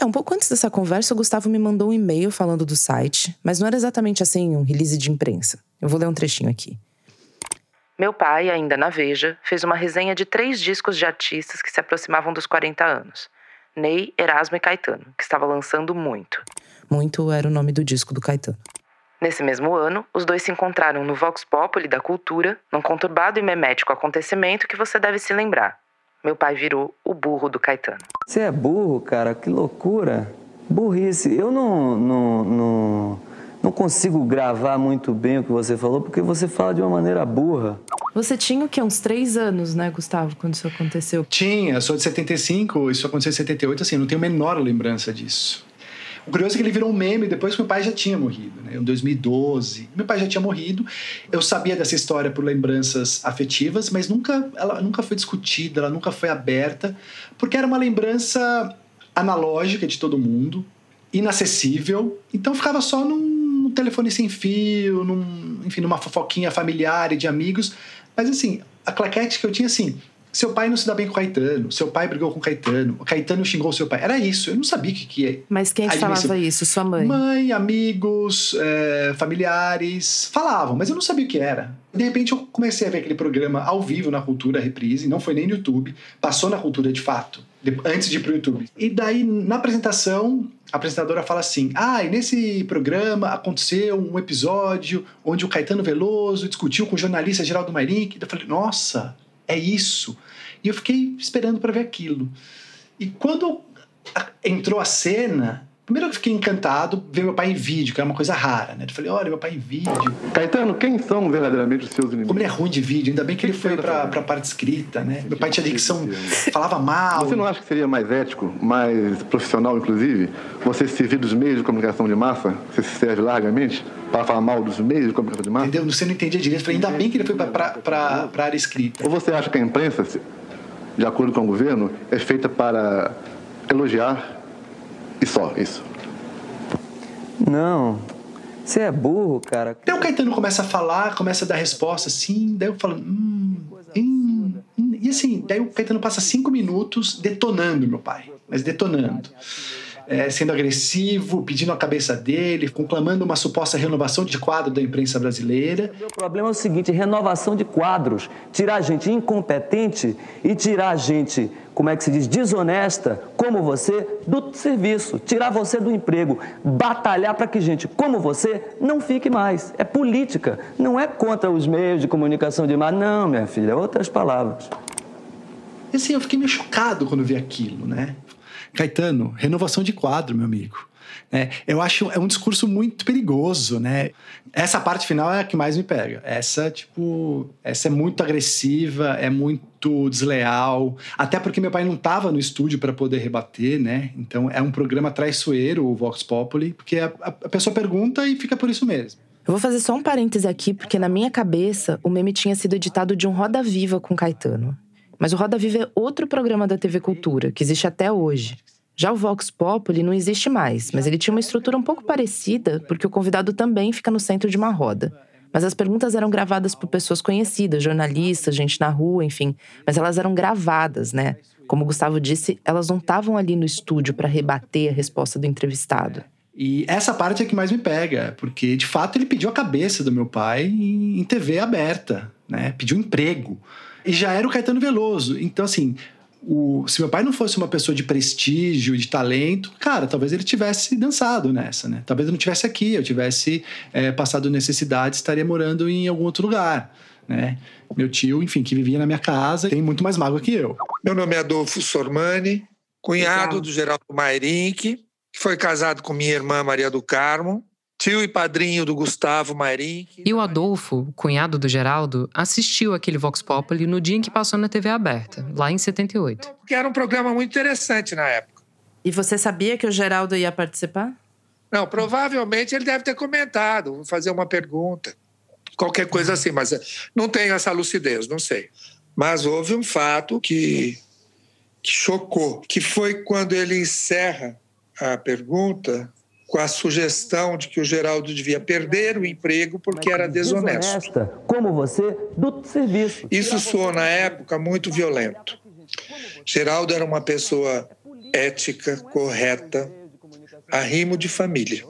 É, um pouco antes dessa conversa, o Gustavo me mandou um e-mail falando do site, mas não era exatamente assim um release de imprensa. Eu vou ler um trechinho aqui. Meu pai, ainda na Veja, fez uma resenha de três discos de artistas que se aproximavam dos 40 anos. Ney, Erasmo e Caetano, que estava lançando muito. Muito era o nome do disco do Caetano. Nesse mesmo ano, os dois se encontraram no Vox Populi da Cultura, num conturbado e memético acontecimento que você deve se lembrar. Meu pai virou o burro do Caetano. Você é burro, cara, que loucura. Burrice. Eu não, não, não, não consigo gravar muito bem o que você falou, porque você fala de uma maneira burra. Você tinha o quê? Uns três anos, né, Gustavo, quando isso aconteceu? Tinha, sou de 75, isso aconteceu em 78, assim, eu não tenho a menor lembrança disso. O curioso é que ele virou um meme depois que meu pai já tinha morrido, né? Em 2012. Meu pai já tinha morrido. Eu sabia dessa história por lembranças afetivas, mas nunca, ela nunca foi discutida, ela nunca foi aberta, porque era uma lembrança analógica de todo mundo, inacessível. Então ficava só num, telefone sem fio, num, enfim, numa fofoquinha familiar e de amigos. Mas assim, a claquete que eu tinha assim, seu pai não se dá bem com o Caetano, seu pai brigou com o Caetano, o Caetano xingou seu pai. Era isso, eu não sabia o que, que é. Mas quem te falava isso? Sua mãe? Mãe, amigos, é, familiares, falavam, mas eu não sabia o que era. De repente eu comecei a ver aquele programa ao vivo na Cultura Reprise, não foi nem no YouTube, passou na Cultura de fato, antes de ir pro YouTube. E daí, na apresentação, a apresentadora fala assim: Ah, e nesse programa aconteceu um episódio onde o Caetano Veloso discutiu com o jornalista Geraldo Mairink. Eu falei: Nossa, é isso. E eu fiquei esperando para ver aquilo. E quando entrou a cena, Primeiro eu fiquei encantado ver meu pai em vídeo, que era uma coisa rara, né? Eu falei, olha, meu pai em vídeo. Caetano, quem são verdadeiramente os seus inimigos? Como ele é ruim de vídeo, ainda bem que, que ele foi pra, pra parte escrita, né? Meu pai tinha dicção, falava mal. Você não acha que seria mais ético, mais profissional, inclusive, você servir dos meios de comunicação de massa, você se serve largamente, para falar mal dos meios de comunicação de massa? Entendeu? Você não entendia direito. Eu falei, ainda bem que ele foi pra, pra, pra, pra área escrita. Ou você acha que a imprensa, de acordo com o governo, é feita para elogiar e só isso? Não. Você é burro, cara. Daí o Caetano começa a falar, começa a dar resposta assim, daí eu falo, hum, hum, hum. E assim, daí o Caetano passa cinco minutos detonando meu pai, mas detonando é, sendo agressivo, pedindo a cabeça dele, conclamando uma suposta renovação de quadro da imprensa brasileira. O problema é o seguinte: renovação de quadros. Tirar gente incompetente e tirar gente, como é que se diz, desonesta, como você, do serviço. Tirar você do emprego. Batalhar para que gente como você não fique mais. É política. Não é contra os meios de comunicação de massa. Não, minha filha, outras palavras. E assim, eu fiquei meio chocado quando vi aquilo, né? Caetano, renovação de quadro, meu amigo. É, eu acho é um discurso muito perigoso, né? Essa parte final é a que mais me pega. Essa, tipo, essa é muito agressiva, é muito desleal. Até porque meu pai não estava no estúdio para poder rebater, né? Então é um programa traiçoeiro, o Vox Populi, porque a, a pessoa pergunta e fica por isso mesmo. Eu vou fazer só um parêntese aqui, porque na minha cabeça o meme tinha sido editado de um Roda Viva com Caetano. Mas o Roda Viva é outro programa da TV Cultura, que existe até hoje. Já o Vox Populi não existe mais, mas ele tinha uma estrutura um pouco parecida, porque o convidado também fica no centro de uma roda. Mas as perguntas eram gravadas por pessoas conhecidas, jornalistas, gente na rua, enfim. Mas elas eram gravadas, né? Como o Gustavo disse, elas não estavam ali no estúdio para rebater a resposta do entrevistado. E essa parte é que mais me pega, porque de fato ele pediu a cabeça do meu pai em TV aberta, né? Pediu emprego. E já era o Caetano Veloso. Então, assim, o, se meu pai não fosse uma pessoa de prestígio, de talento, cara, talvez ele tivesse dançado nessa, né? Talvez eu não tivesse aqui, eu tivesse é, passado necessidade, estaria morando em algum outro lugar, né? Meu tio, enfim, que vivia na minha casa, tem muito mais mágoa que eu. Meu nome é Adolfo Sormani, cunhado do Geraldo Mairink, que foi casado com minha irmã Maria do Carmo tio e padrinho do Gustavo Mairim. E o Adolfo, cunhado do Geraldo, assistiu aquele Vox Populi no dia em que passou na TV aberta, lá em 78. Porque era um programa muito interessante na época. E você sabia que o Geraldo ia participar? Não, provavelmente ele deve ter comentado, vou fazer uma pergunta, qualquer coisa assim, mas eh, não tenho essa lucidez, não sei. Mas houve um fato que, que chocou, que foi quando ele encerra a pergunta com a sugestão de que o Geraldo devia perder o emprego porque era desonesto. Desonesta, como você, do serviço. Isso soou, na época, muito violento. Geraldo era uma pessoa ética, correta, arrimo de família.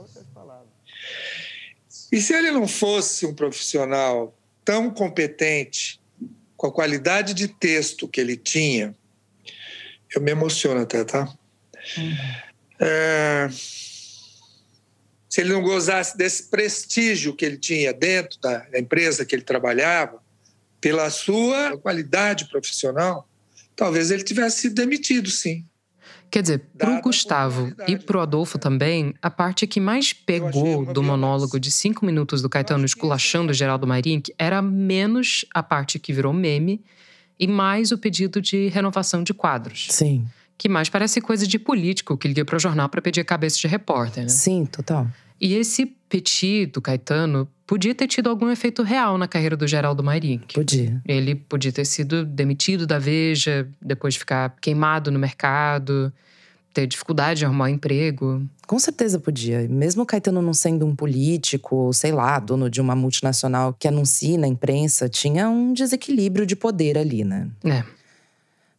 E se ele não fosse um profissional tão competente, com a qualidade de texto que ele tinha, eu me emociono até, tá? Uhum. É se ele não gozasse desse prestígio que ele tinha dentro da empresa que ele trabalhava, pela sua qualidade profissional, talvez ele tivesse sido demitido, sim. Quer dizer, para o Gustavo e para o Adolfo também, a parte que mais pegou do monólogo de cinco minutos do Caetano esculachando o Geraldo Mairink era menos a parte que virou meme e mais o pedido de renovação de quadros. Sim que mais parece coisa de político que liga para o jornal para pedir cabeça de repórter, né? Sim, total. E esse petit do Caetano podia ter tido algum efeito real na carreira do Geraldo Mairink. Podia. Ele podia ter sido demitido da Veja, depois ficar queimado no mercado, ter dificuldade de arrumar um emprego. Com certeza podia. Mesmo o Caetano não sendo um político, ou sei lá, dono de uma multinacional que anuncia na imprensa, tinha um desequilíbrio de poder ali, né? É.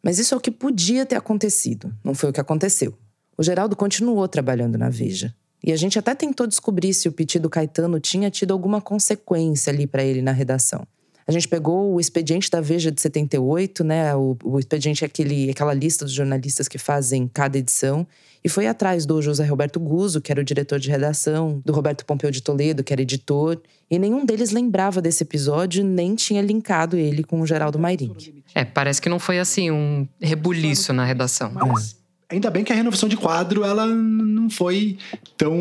Mas isso é o que podia ter acontecido, não foi o que aconteceu. O Geraldo continuou trabalhando na Veja. E a gente até tentou descobrir se o pedido Caetano tinha tido alguma consequência ali para ele na redação. A gente pegou o expediente da Veja de 78, né? O, o expediente é aquele, aquela lista dos jornalistas que fazem cada edição. E foi atrás do José Roberto Guzzo, que era o diretor de redação, do Roberto Pompeu de Toledo, que era editor. E nenhum deles lembrava desse episódio, nem tinha linkado ele com o Geraldo Mairink. É, parece que não foi assim um rebuliço na redação. Mas ainda bem que a renovação de quadro ela não foi tão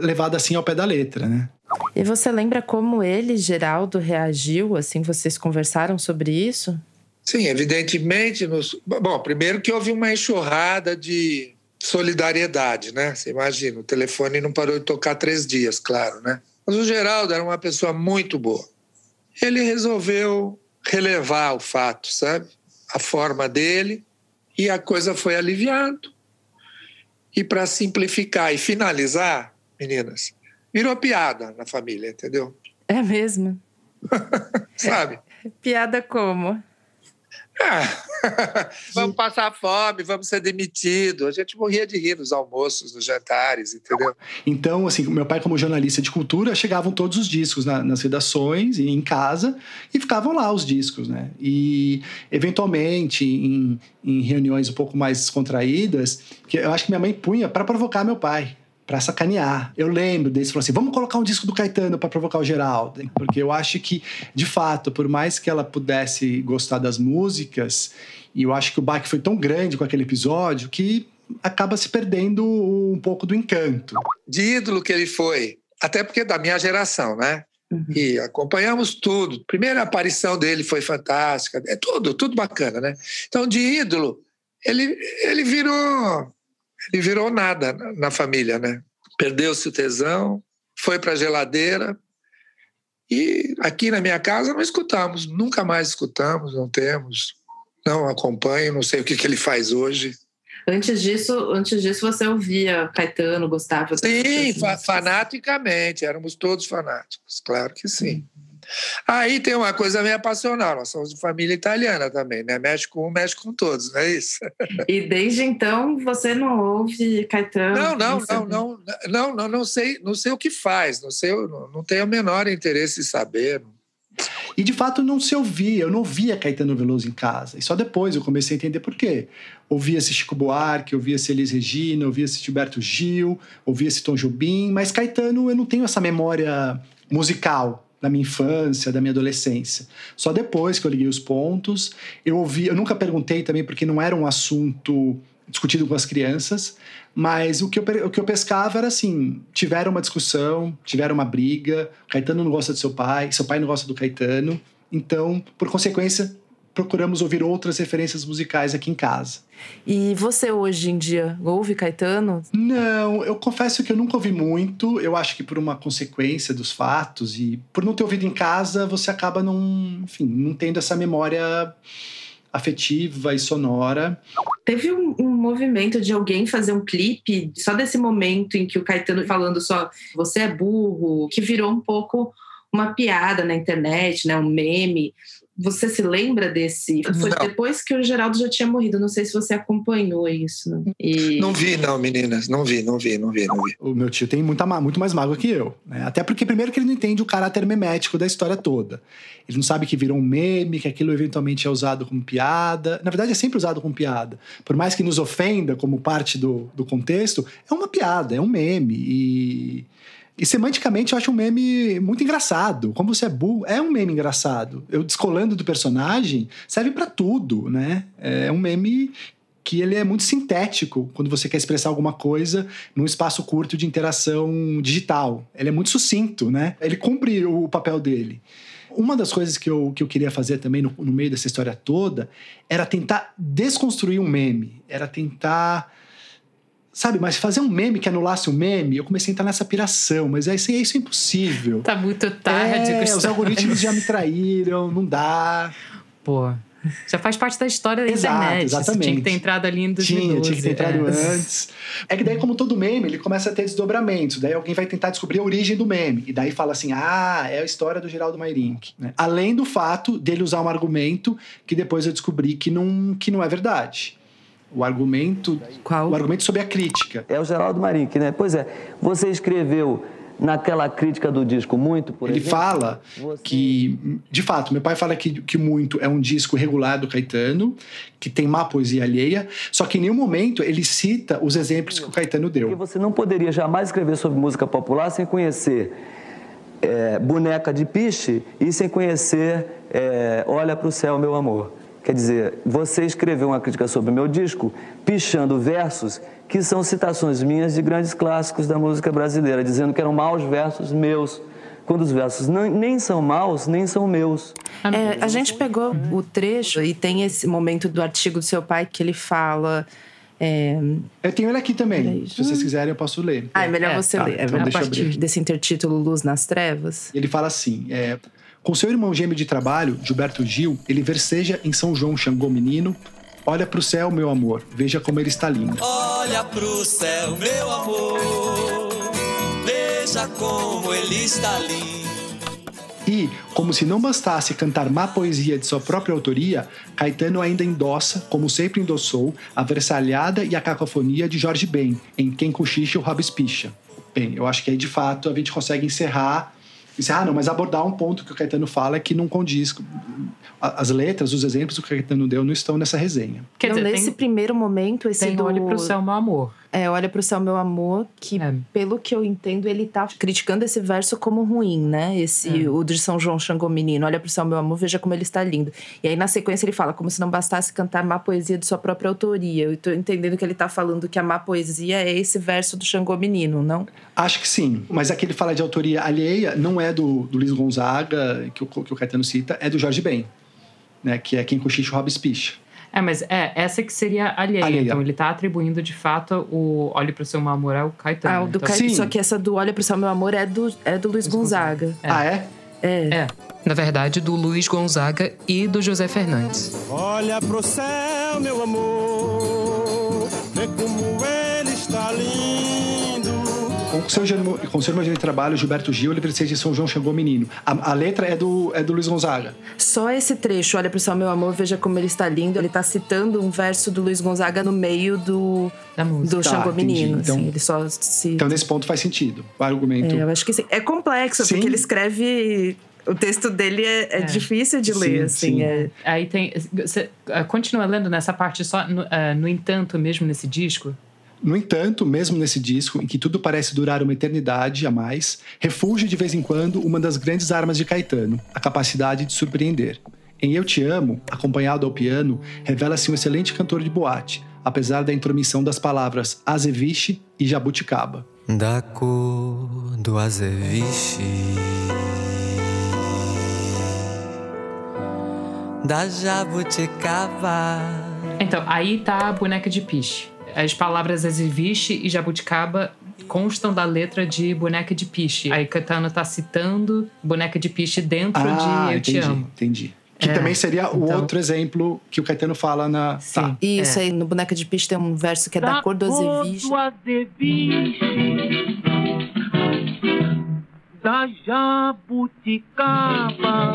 levada assim ao pé da letra, né? E você lembra como ele, Geraldo, reagiu? Assim, vocês conversaram sobre isso? Sim, evidentemente. Nos... Bom, primeiro que houve uma enxurrada de solidariedade, né? Você imagina, o telefone não parou de tocar três dias, claro, né? Mas o Geraldo era uma pessoa muito boa. Ele resolveu relevar o fato, sabe? A forma dele e a coisa foi aliviando. E para simplificar e finalizar, meninas, virou piada na família, entendeu? É mesmo. <laughs> Sabe? <laughs> Piada como? Ah, <laughs> vamos passar fome, vamos ser demitidos. A gente morria de rir nos almoços, nos jantares, entendeu? Então, assim, meu pai, como jornalista de cultura, chegavam todos os discos na, nas redações e em casa e ficavam lá os discos, né? E, eventualmente, em, em reuniões um pouco mais descontraídas, que eu acho que minha mãe punha para provocar meu pai para sacanear. Eu lembro desse, falou assim: vamos colocar um disco do Caetano para provocar o Geraldo. Porque eu acho que, de fato, por mais que ela pudesse gostar das músicas, e eu acho que o baque foi tão grande com aquele episódio que acaba se perdendo um pouco do encanto. De ídolo que ele foi, até porque é da minha geração, né? Uhum. E acompanhamos tudo. A primeira aparição dele foi fantástica, é tudo, tudo bacana, né? Então, de ídolo, ele, ele virou ele virou nada na família, né? Perdeu-se o tesão, foi para a geladeira e aqui na minha casa não escutamos, nunca mais escutamos, não temos, não acompanho, não sei o que, que ele faz hoje. Antes disso, antes disso você ouvia Caetano, gostava? Sim, fa fanaticamente, éramos todos fanáticos, claro que sim. Aí tem uma coisa meio passional, nós somos de família italiana também, né? Mexe com um, mexe com todos, não é isso? <laughs> E desde então você não ouve Caetano? Não, não, não, não, não, não, não, sei, não sei o que faz, não sei, não, não tenho o menor interesse em saber. E de fato não se ouvia, eu não ouvia Caetano Veloso em casa. E só depois eu comecei a entender por quê. Ouvia-se Chico Buarque, ouvia-se Elis Regina, ouvia-se Gilberto Gil, ouvia-se Tom Jobim, mas Caetano eu não tenho essa memória musical da minha infância, da minha adolescência. Só depois que eu liguei os pontos, eu ouvi, eu nunca perguntei também porque não era um assunto discutido com as crianças, mas o que, eu, o que eu pescava era assim: tiveram uma discussão, tiveram uma briga, Caetano não gosta do seu pai, seu pai não gosta do Caetano, então, por consequência, procuramos ouvir outras referências musicais aqui em casa. E você hoje em dia ouve Caetano? Não, eu confesso que eu nunca ouvi muito. Eu acho que por uma consequência dos fatos e por não ter ouvido em casa, você acaba não, enfim, não tendo essa memória afetiva e sonora. Teve um, um, movimento de alguém fazer um clipe só desse momento em que o Caetano falando só você é burro, que virou um pouco uma piada na internet, né, um meme. Você se lembra desse? Foi não. depois que o Geraldo já tinha morrido. Não sei se você acompanhou isso. Né? E... Não vi, não, meninas. Não vi, não vi, não vi, não vi. O meu tio tem muita, muito mais mágoa que eu. Né? Até porque, primeiro, que ele não entende o caráter memético da história toda. Ele não sabe que virou um meme, que aquilo eventualmente é usado como piada. Na verdade, é sempre usado como piada. Por mais que nos ofenda como parte do, do contexto, é uma piada, é um meme. E e semanticamente eu acho um meme muito engraçado. Como você é burro, é um meme engraçado. Eu descolando do personagem serve para tudo, né? É um meme que ele é muito sintético quando você quer expressar alguma coisa num espaço curto de interação digital. Ele é muito sucinto, né? Ele cumpre o papel dele. Uma das coisas que eu, que eu queria fazer também no, no meio dessa história toda era tentar desconstruir um meme, era tentar Sabe, mas fazer um meme que anulasse o um meme, eu comecei a entrar nessa piração, mas é, isso, é, isso é impossível. Tá muito tarde, é, Os algoritmos já me traíram, não dá. Pô, Já faz parte da história da Exato, internet. Exatamente. tinha que ter entrado ali em 2012. Tinha, tinha que ter entrado é. antes. É que daí, como todo meme, ele começa a ter desdobramentos. Daí alguém vai tentar descobrir a origem do meme. E daí fala assim: ah, é a história do Geraldo Mairink. né? Além do fato dele usar um argumento que depois eu descobri que não, que não é verdade. O argumento. Qual? O argumento sobre a crítica. É o Geraldo Marinck, né? Pois é, você escreveu naquela crítica do disco Muito, por Ele exemplo? fala que, de fato, meu pai fala que, que Muito é um disco regular do Caetano, que tem má poesia alheia, só que em nenhum momento ele cita os exemplos que o Caetano deu. Porque você não poderia jamais escrever sobre música popular sem conhecer é, Boneca de Piche e sem conhecer é, Olha para o Céu, Meu Amor. Quer dizer, você escreveu uma crítica sobre o meu disco, pichando versos que são citações minhas de grandes clássicos da música brasileira, dizendo que eram maus versos meus, quando os versos não- nem são maus, nem são meus. É, a gente pegou o trecho e tem esse momento do artigo do seu pai que ele fala. é, Eu tenho ele aqui também. Se vocês quiserem, eu posso ler. Ah, é melhor você tá, ler. É então a partir desse intertítulo Luz nas Trevas. Ele fala assim: é, com seu irmão gêmeo de trabalho, Gilberto Gil, ele verseja em São João Xangô Menino. Olha pro céu, meu amor, veja como ele está lindo. Olha pro céu, meu amor, veja como ele está lindo. E, como se não bastasse cantar má poesia de sua própria autoria, Caetano ainda endossa, como sempre endossou, a versalhada e a cacofonia de Jorge Ben, em Quem Cochicha o Rabo Espicha. Bem, eu acho que aí de fato a gente consegue encerrar. Encerrar não, mas abordar um ponto que o Caetano fala que não condiz. As letras, os exemplos que o Caetano deu não estão nessa resenha. Quer Não, dizer, nesse tem- primeiro momento, esse tem do... Olhe pro Céu, Meu Amor. É, Olha pro Céu, Meu Amor, que pelo que eu entendo, ele tá criticando esse verso como ruim, né? Esse, É. o de São João Xangô Menino. Olha pro céu, meu amor, veja como ele está lindo. E aí, na sequência, ele fala como se não bastasse cantar má poesia de sua própria autoria. Eu tô entendendo que ele tá falando que a má poesia é esse verso do Xangô Menino, não? Acho que sim, mas aquele fala de autoria alheia não é do, do Luiz Gonzaga, que o, que o Caetano cita, é do Jorge Ben, né? que é Quem Cochicha o Espicha. É, mas é, essa que seria alheia. Alheia. Então ele tá atribuindo de fato o Olhe pro Seu Meu Amor ao Caetano. Ah, o do Então, Ca... Só que essa do Olha pro céu, meu amor é do, é do Luiz Gonzaga. Ah, é? É. É. Na verdade, do Luiz Gonzaga e do José Fernandes. Olha pro céu, meu amor, vê como ele está lindo. Com o seu, germo- com o seu irmão de trabalho, Gilberto Gil, ele precisa de São João chegou menino. A, a letra é do, é do Luiz Gonzaga. Só esse trecho, olha pro céu, meu amor, veja como ele está lindo. Ele tá citando um verso do Luiz Gonzaga no meio do, do Tá, Xangô. Menino. Então- assim, ele só se. Então, nesse ponto faz sentido. O argumento. É, eu acho que sim. É complexo, Sim. porque ele escreve. O texto dele é, é difícil de ler, assim. É, Aí tem. Você continua lendo nessa parte só, no, eh, no entanto, mesmo nesse disco? No entanto, mesmo nesse disco, em que tudo parece durar uma eternidade a mais, refulge de vez em quando uma das grandes armas de Caetano, a capacidade de surpreender. Em Eu Te Amo, acompanhado ao piano, revela-se um excelente cantor de boate, apesar da intromissão das palavras azeviche e jabuticaba. Da cor do azeviche Da jabuticaba Então, aí tá a boneca de piche. As palavras azeviche e jabuticaba constam da letra de boneca de piche. Aí Caetano tá citando boneca de piche dentro ah, de Eu Te entendi, Amo. entendi. Que É, também seria o então- outro exemplo que o Caetano fala na. Tá. Isso aí, no Boneca de Piche tem um verso que é da, cor do azeviche. Da jabuticaba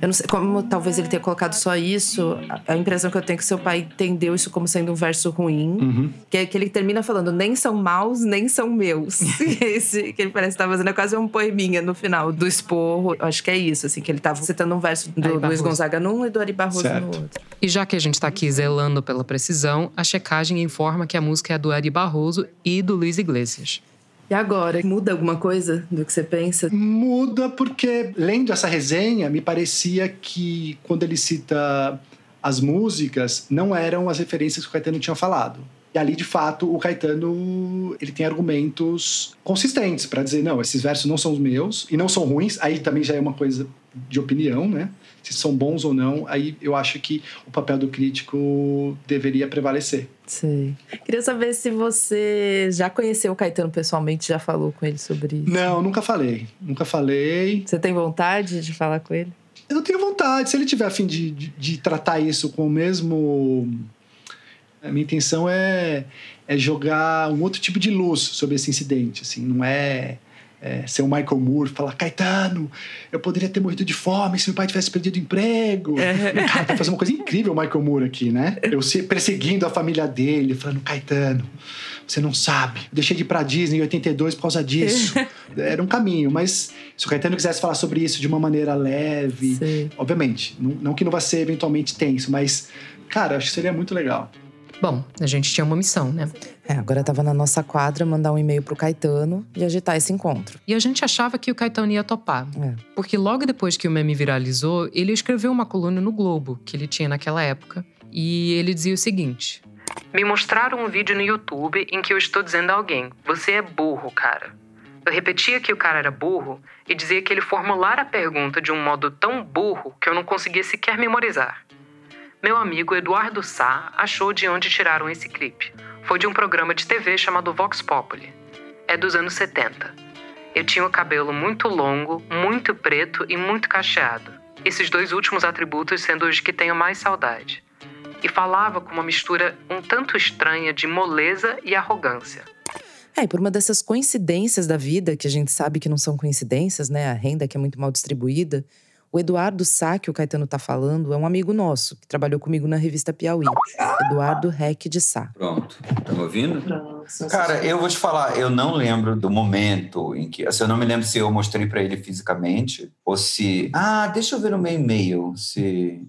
Eu não sei, como talvez ele tenha colocado só isso, a- a impressão que eu tenho é que seu pai entendeu isso como sendo um verso ruim. Uhum. Que é que ele termina falando, nem são maus, nem são meus. <laughs> Esse que ele parece estar fazendo é quase um poeminha no final do esporro. Eu acho que é isso, assim, que ele tava citando um verso do Luiz. Gonzaga num e do Ari Barroso no Certo. outro. E já que a gente tá aqui zelando pela precisão, a checagem informa que a música é do Ari Barroso e do Luiz Iglesias. E agora, muda alguma coisa do que você pensa? Muda porque, lendo essa resenha, me parecia que quando ele cita as músicas, não eram as referências que o Caetano tinha falado. E ali, de fato, o Caetano ele tem argumentos consistentes para dizer: não, esses versos não são os meus e não são ruins. Aí também já é uma coisa de opinião, né? Se são bons ou não, aí eu acho que o papel do crítico deveria prevalecer. Sei. Queria saber se você já conheceu o Caetano pessoalmente, já falou com ele sobre isso. Não, nunca falei. Nunca falei. Você tem vontade de falar com ele? Eu tenho vontade. Se ele tiver a fim de, de, de tratar isso com o mesmo. A minha intenção é, é jogar um outro tipo de luz sobre esse incidente. Assim, não é, é ser o Michael Moore falar: Caetano, eu poderia ter morrido de fome se meu pai tivesse perdido o emprego. É. Cara, vai fazer uma coisa incrível o Michael Moore aqui, né? Eu se- perseguindo a família dele, falando: Caetano, você não sabe. Eu deixei de ir pra Disney em 82 por causa disso. <laughs> Era um caminho, mas se o Caetano quisesse falar sobre isso de uma maneira leve, obviamente, não, não que não vá ser eventualmente tenso, mas, cara, acho que seria muito legal. Bom, a gente tinha uma missão, né? É, agora tava na nossa quadra mandar um e-mail pro Caetano e agitar esse encontro. E a gente achava que o Caetano ia topar. Porque logo depois que o meme viralizou, ele escreveu uma coluna no Globo, que ele tinha naquela época. E ele dizia o seguinte: Me mostraram um vídeo no YouTube em que eu estou dizendo a alguém: Você é burro, cara. Eu repetia que o cara era burro e dizia que ele formulara a pergunta de um modo tão burro que eu não conseguia sequer memorizar. Meu amigo Eduardo Sá achou de onde tiraram esse clipe. Foi de um programa de TV chamado Vox Populi. É dos anos 70. Eu tinha o cabelo muito longo, muito preto e muito cacheado. Esses dois últimos atributos sendo os que tenho mais saudade. E falava com uma mistura um tanto estranha de moleza e arrogância. É, e por uma dessas coincidências da vida, que a gente sabe que não são coincidências, né? A renda que é muito mal distribuída. O Eduardo Sá, que o Caetano tá falando, é um amigo nosso, que trabalhou comigo na revista Piauí. Eduardo Reck de Sá. Pronto. Tá me ouvindo? Cara, eu vou te falar, eu não lembro do momento em que. Assim, eu não me lembro se eu mostrei pra ele fisicamente ou se. Ah, deixa eu ver no meu e-mail. Se.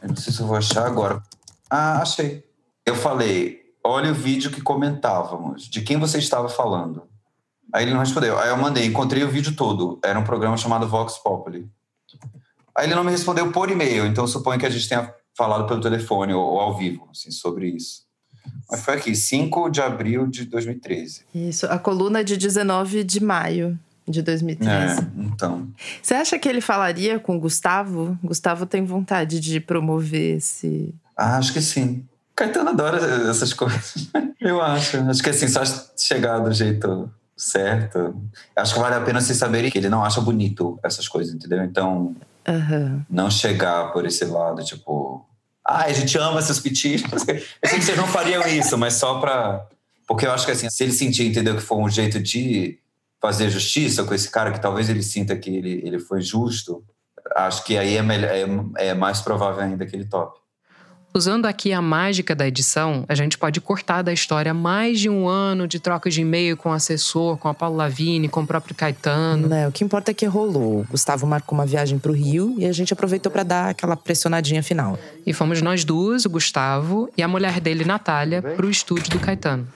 Eu não sei se eu vou achar agora. Ah, achei. Eu falei: olha o vídeo que comentávamos. De quem você estava falando? Aí ele não respondeu. Aí eu mandei, encontrei o vídeo todo. Era um programa chamado Vox Populi. Aí ele não me respondeu por e-mail, então suponho que a gente tenha falado pelo telefone ou, ou ao vivo, assim, sobre isso. Mas foi aqui, 5 de abril de 2013. Isso, a coluna é de 19 de maio de 2013. É, então. Você acha que ele falaria com o Gustavo? Gustavo tem vontade de promover esse. Ah, acho que sim. Caetano adora essas coisas. <laughs> Eu acho. Acho que assim, só chegar do jeito certo. Acho que vale a pena vocês saberem que ele não acha bonito essas coisas, entendeu? Então, Aham. não chegar por esse lado, tipo, ah, a gente ama seus pitidos. Eu sei que vocês não fariam isso, mas só pra. Porque eu acho que assim, se ele sentir, entendeu, que foi um jeito de fazer justiça com esse cara, que talvez ele sinta que ele, ele foi justo, acho que aí é, melhor, é, é mais provável ainda que ele tope. Usando aqui a mágica da edição, a gente pode cortar da história mais de um ano de troca de e-mail com o assessor, com a Paula Lavigne, com o próprio Caetano. O que importa é que rolou. O Gustavo marcou uma viagem pro Rio e a gente aproveitou para dar aquela pressionadinha final. E fomos nós duas, o Gustavo e a mulher dele, Natália, pro estúdio do Caetano.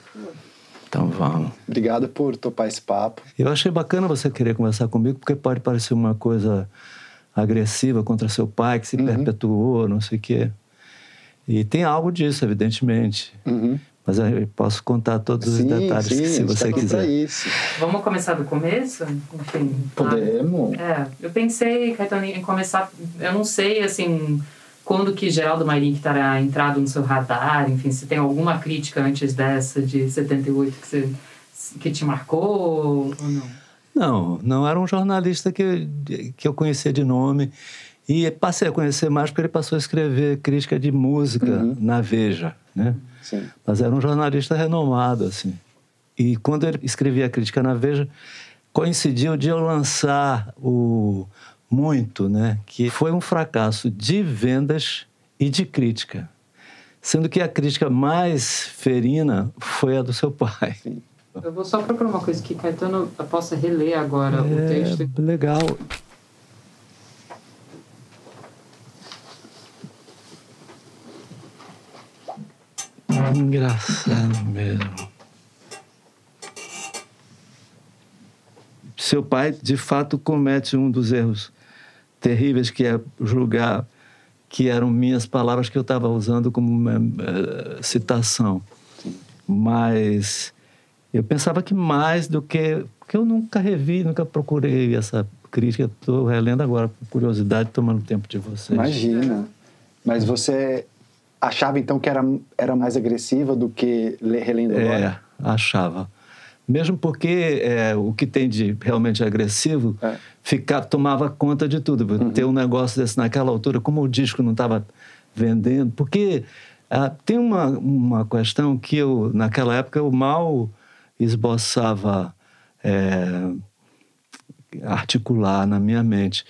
Então vamos. Obrigado por topar esse papo. Eu achei bacana você querer conversar comigo, porque pode parecer uma coisa agressiva contra seu pai, que se perpetuou, não sei o quê. E tem algo disso, evidentemente. Mas eu posso contar todos os Sim, detalhes sim, que, se tá você quiser. isso. Vamos começar do começo? Enfim. Podemos. É, eu pensei, Caetano, em começar. Eu não sei, assim, quando que Geraldo Marinho terá entrado no seu radar, enfim, se tem alguma crítica antes dessa de 78 que, você, que te marcou ou não? Não, não era um jornalista que, que eu conhecia de nome. E passei a conhecer mais porque ele passou a escrever crítica de música na Veja, né? Sim. Mas era um jornalista renomado, assim. E quando ele escrevia a crítica na Veja, coincidiu de eu lançar o Muito, né? Que foi um fracasso de vendas e de crítica. Sendo que a crítica mais ferina foi a do seu pai. Eu vou só procurar uma coisa que Caetano possa reler agora o É, texto. legal. Engraçado mesmo. Seu pai, de fato, comete um dos erros terríveis, que é julgar que eram minhas palavras que eu estava usando como uma, eh, citação. Mas eu pensava que mais do que. Porque eu nunca revi, nunca procurei essa crítica. Estou relendo agora, por curiosidade, tomando tempo de vocês. Imagina. Mas você achava então que era, era mais agressiva do que le- relendo agora? É, achava. Mesmo porque é, o que tem de realmente agressivo ficar, tomava conta de tudo. Ter um negócio desse naquela altura, como o disco não estava vendendo. Porque ah, tem uma, uma questão que eu, naquela época, eu mal esboçava é, articular na minha mente,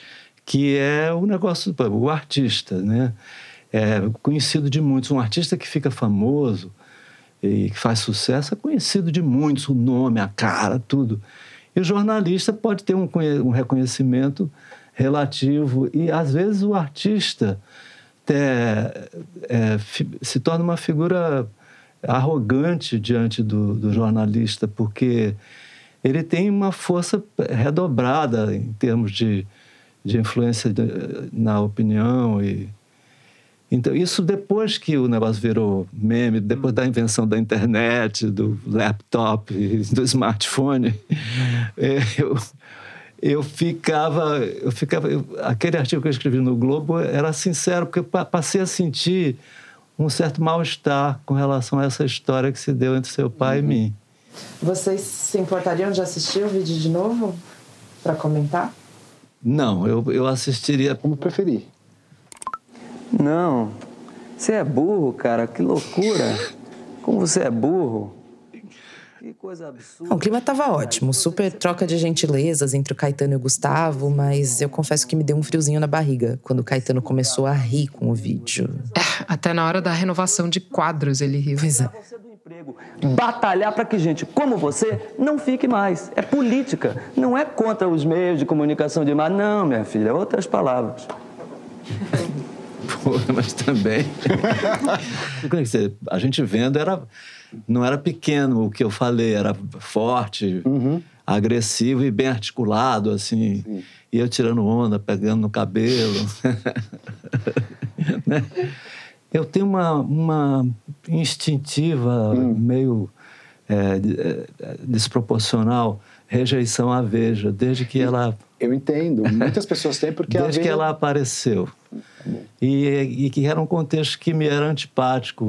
que é o negócio, o artista, né? É conhecido de muitos. Um artista que fica famoso e que faz sucesso é conhecido de muitos, o nome, a cara, tudo. E o jornalista pode ter um, um reconhecimento relativo e, às vezes, o artista é, é, se torna uma figura arrogante diante do, do jornalista, porque ele tem uma força redobrada em termos de, de influência de- na opinião e então isso depois que o negócio virou meme depois da invenção da internet do laptop do smartphone é, <laughs> eu eu ficava eu ficava eu- aquele artigo que eu escrevi no Globo era sincero porque eu pa- passei a sentir um certo mal-estar com relação a essa história que se deu entre seu pai e mim. Vocês se importariam de assistir o vídeo de novo para comentar? não eu, eu assistiria como preferir Não. Você é burro, cara. Que loucura. Como você é burro. Que coisa absurda. O clima estava ótimo, super troca de gentilezas entre o Caetano e o Gustavo, mas eu confesso que me deu um friozinho na barriga quando o Caetano começou a rir com o vídeo. Até na hora da renovação de quadros ele riu. Pois é. Batalhar para que gente como você não fique mais. É política. Não é contra os meios de comunicação de massa. Não, minha filha. É outras palavras. <laughs> Mas também. <laughs> Quer dizer, a gente vendo era, não era pequeno o que eu falei, era forte, agressivo e bem articulado, assim. E eu tirando onda, pegando no cabelo. <laughs> Né? Eu tenho uma, uma instintiva, meio é, é, desproporcional rejeição à Veja, desde que ela Eu entendo. Muitas pessoas têm porque a desde que Veja- ela apareceu. E, e que era um contexto que me era antipático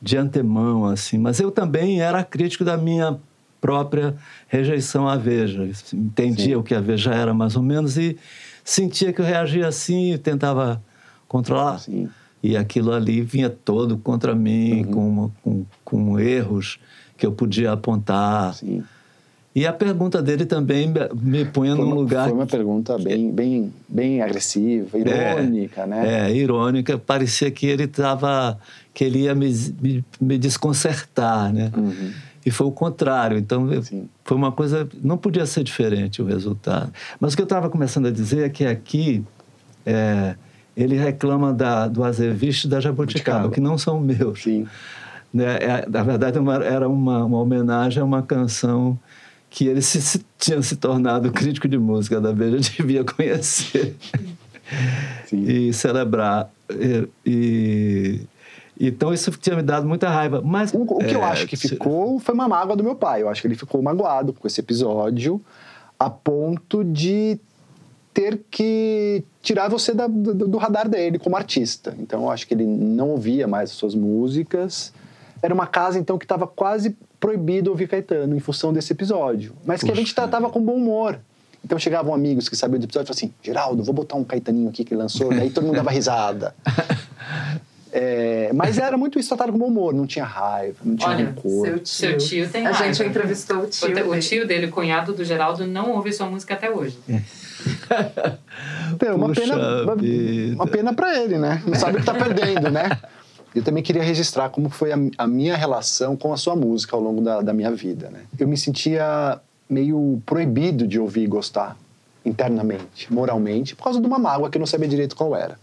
de antemão, assim. Mas eu também era crítico da minha própria rejeição à Veja. Entendia o que a Veja era, mais ou menos, e sentia que eu reagia assim e tentava controlar. E aquilo ali vinha todo contra mim, com, com, com erros que eu podia apontar. E a pergunta dele também me- Foi num uma, lugar foi uma pergunta bem, bem, bem agressiva, irônica, né? É, irônica. Parecia que ele estava, que ele ia me, me, me desconcertar, né? Uhum. E foi o contrário. Então, eu- foi uma coisa... Não podia ser diferente o resultado. Mas o que eu estava começando a dizer é que aqui... é, ele reclama da, do Azeviche e da Jabuticaba, que não são meus. Sim. Né? É, na verdade, uma- era uma, uma homenagem a uma canção que ele se, se- tinha se tornado crítico de música da Veja, <laughs> devia conhecer e celebrar. E, e- então isso tinha me dado muita raiva. Mas O, o que eu é, acho que ficou foi uma mágoa do meu pai. Eu acho que ele ficou magoado com esse episódio a ponto de ter que tirar você da- do, do radar dele como artista. Então eu acho que ele não ouvia mais as suas músicas. Era uma casa então que estava quase proibido ouvir Caetano em função desse episódio, mas que a gente tratava com bom humor. Então chegavam amigos que sabiam do episódio e falavam assim: Geraldo, vou botar um Caetaninho aqui que ele lançou. Daí todo mundo dava risada. <laughs> É, mas era muito isso tratado com bom humor, não tinha raiva, não tinha Olha, rancor. seu tio, seu tio tem A raiva. gente entrevistou o tio O, dele. tio dele, o cunhado do Geraldo, não ouve sua música até hoje. <laughs> Então, uma Puxa pena, uma, uma pena para ele, né? Não sabe o que tá perdendo, né? <laughs> Eu também queria registrar como foi a, a minha relação com a sua música ao longo da, da minha vida, né? Eu me sentia meio proibido de ouvir e gostar internamente, moralmente, por causa de uma mágoa que eu não sabia direito qual era.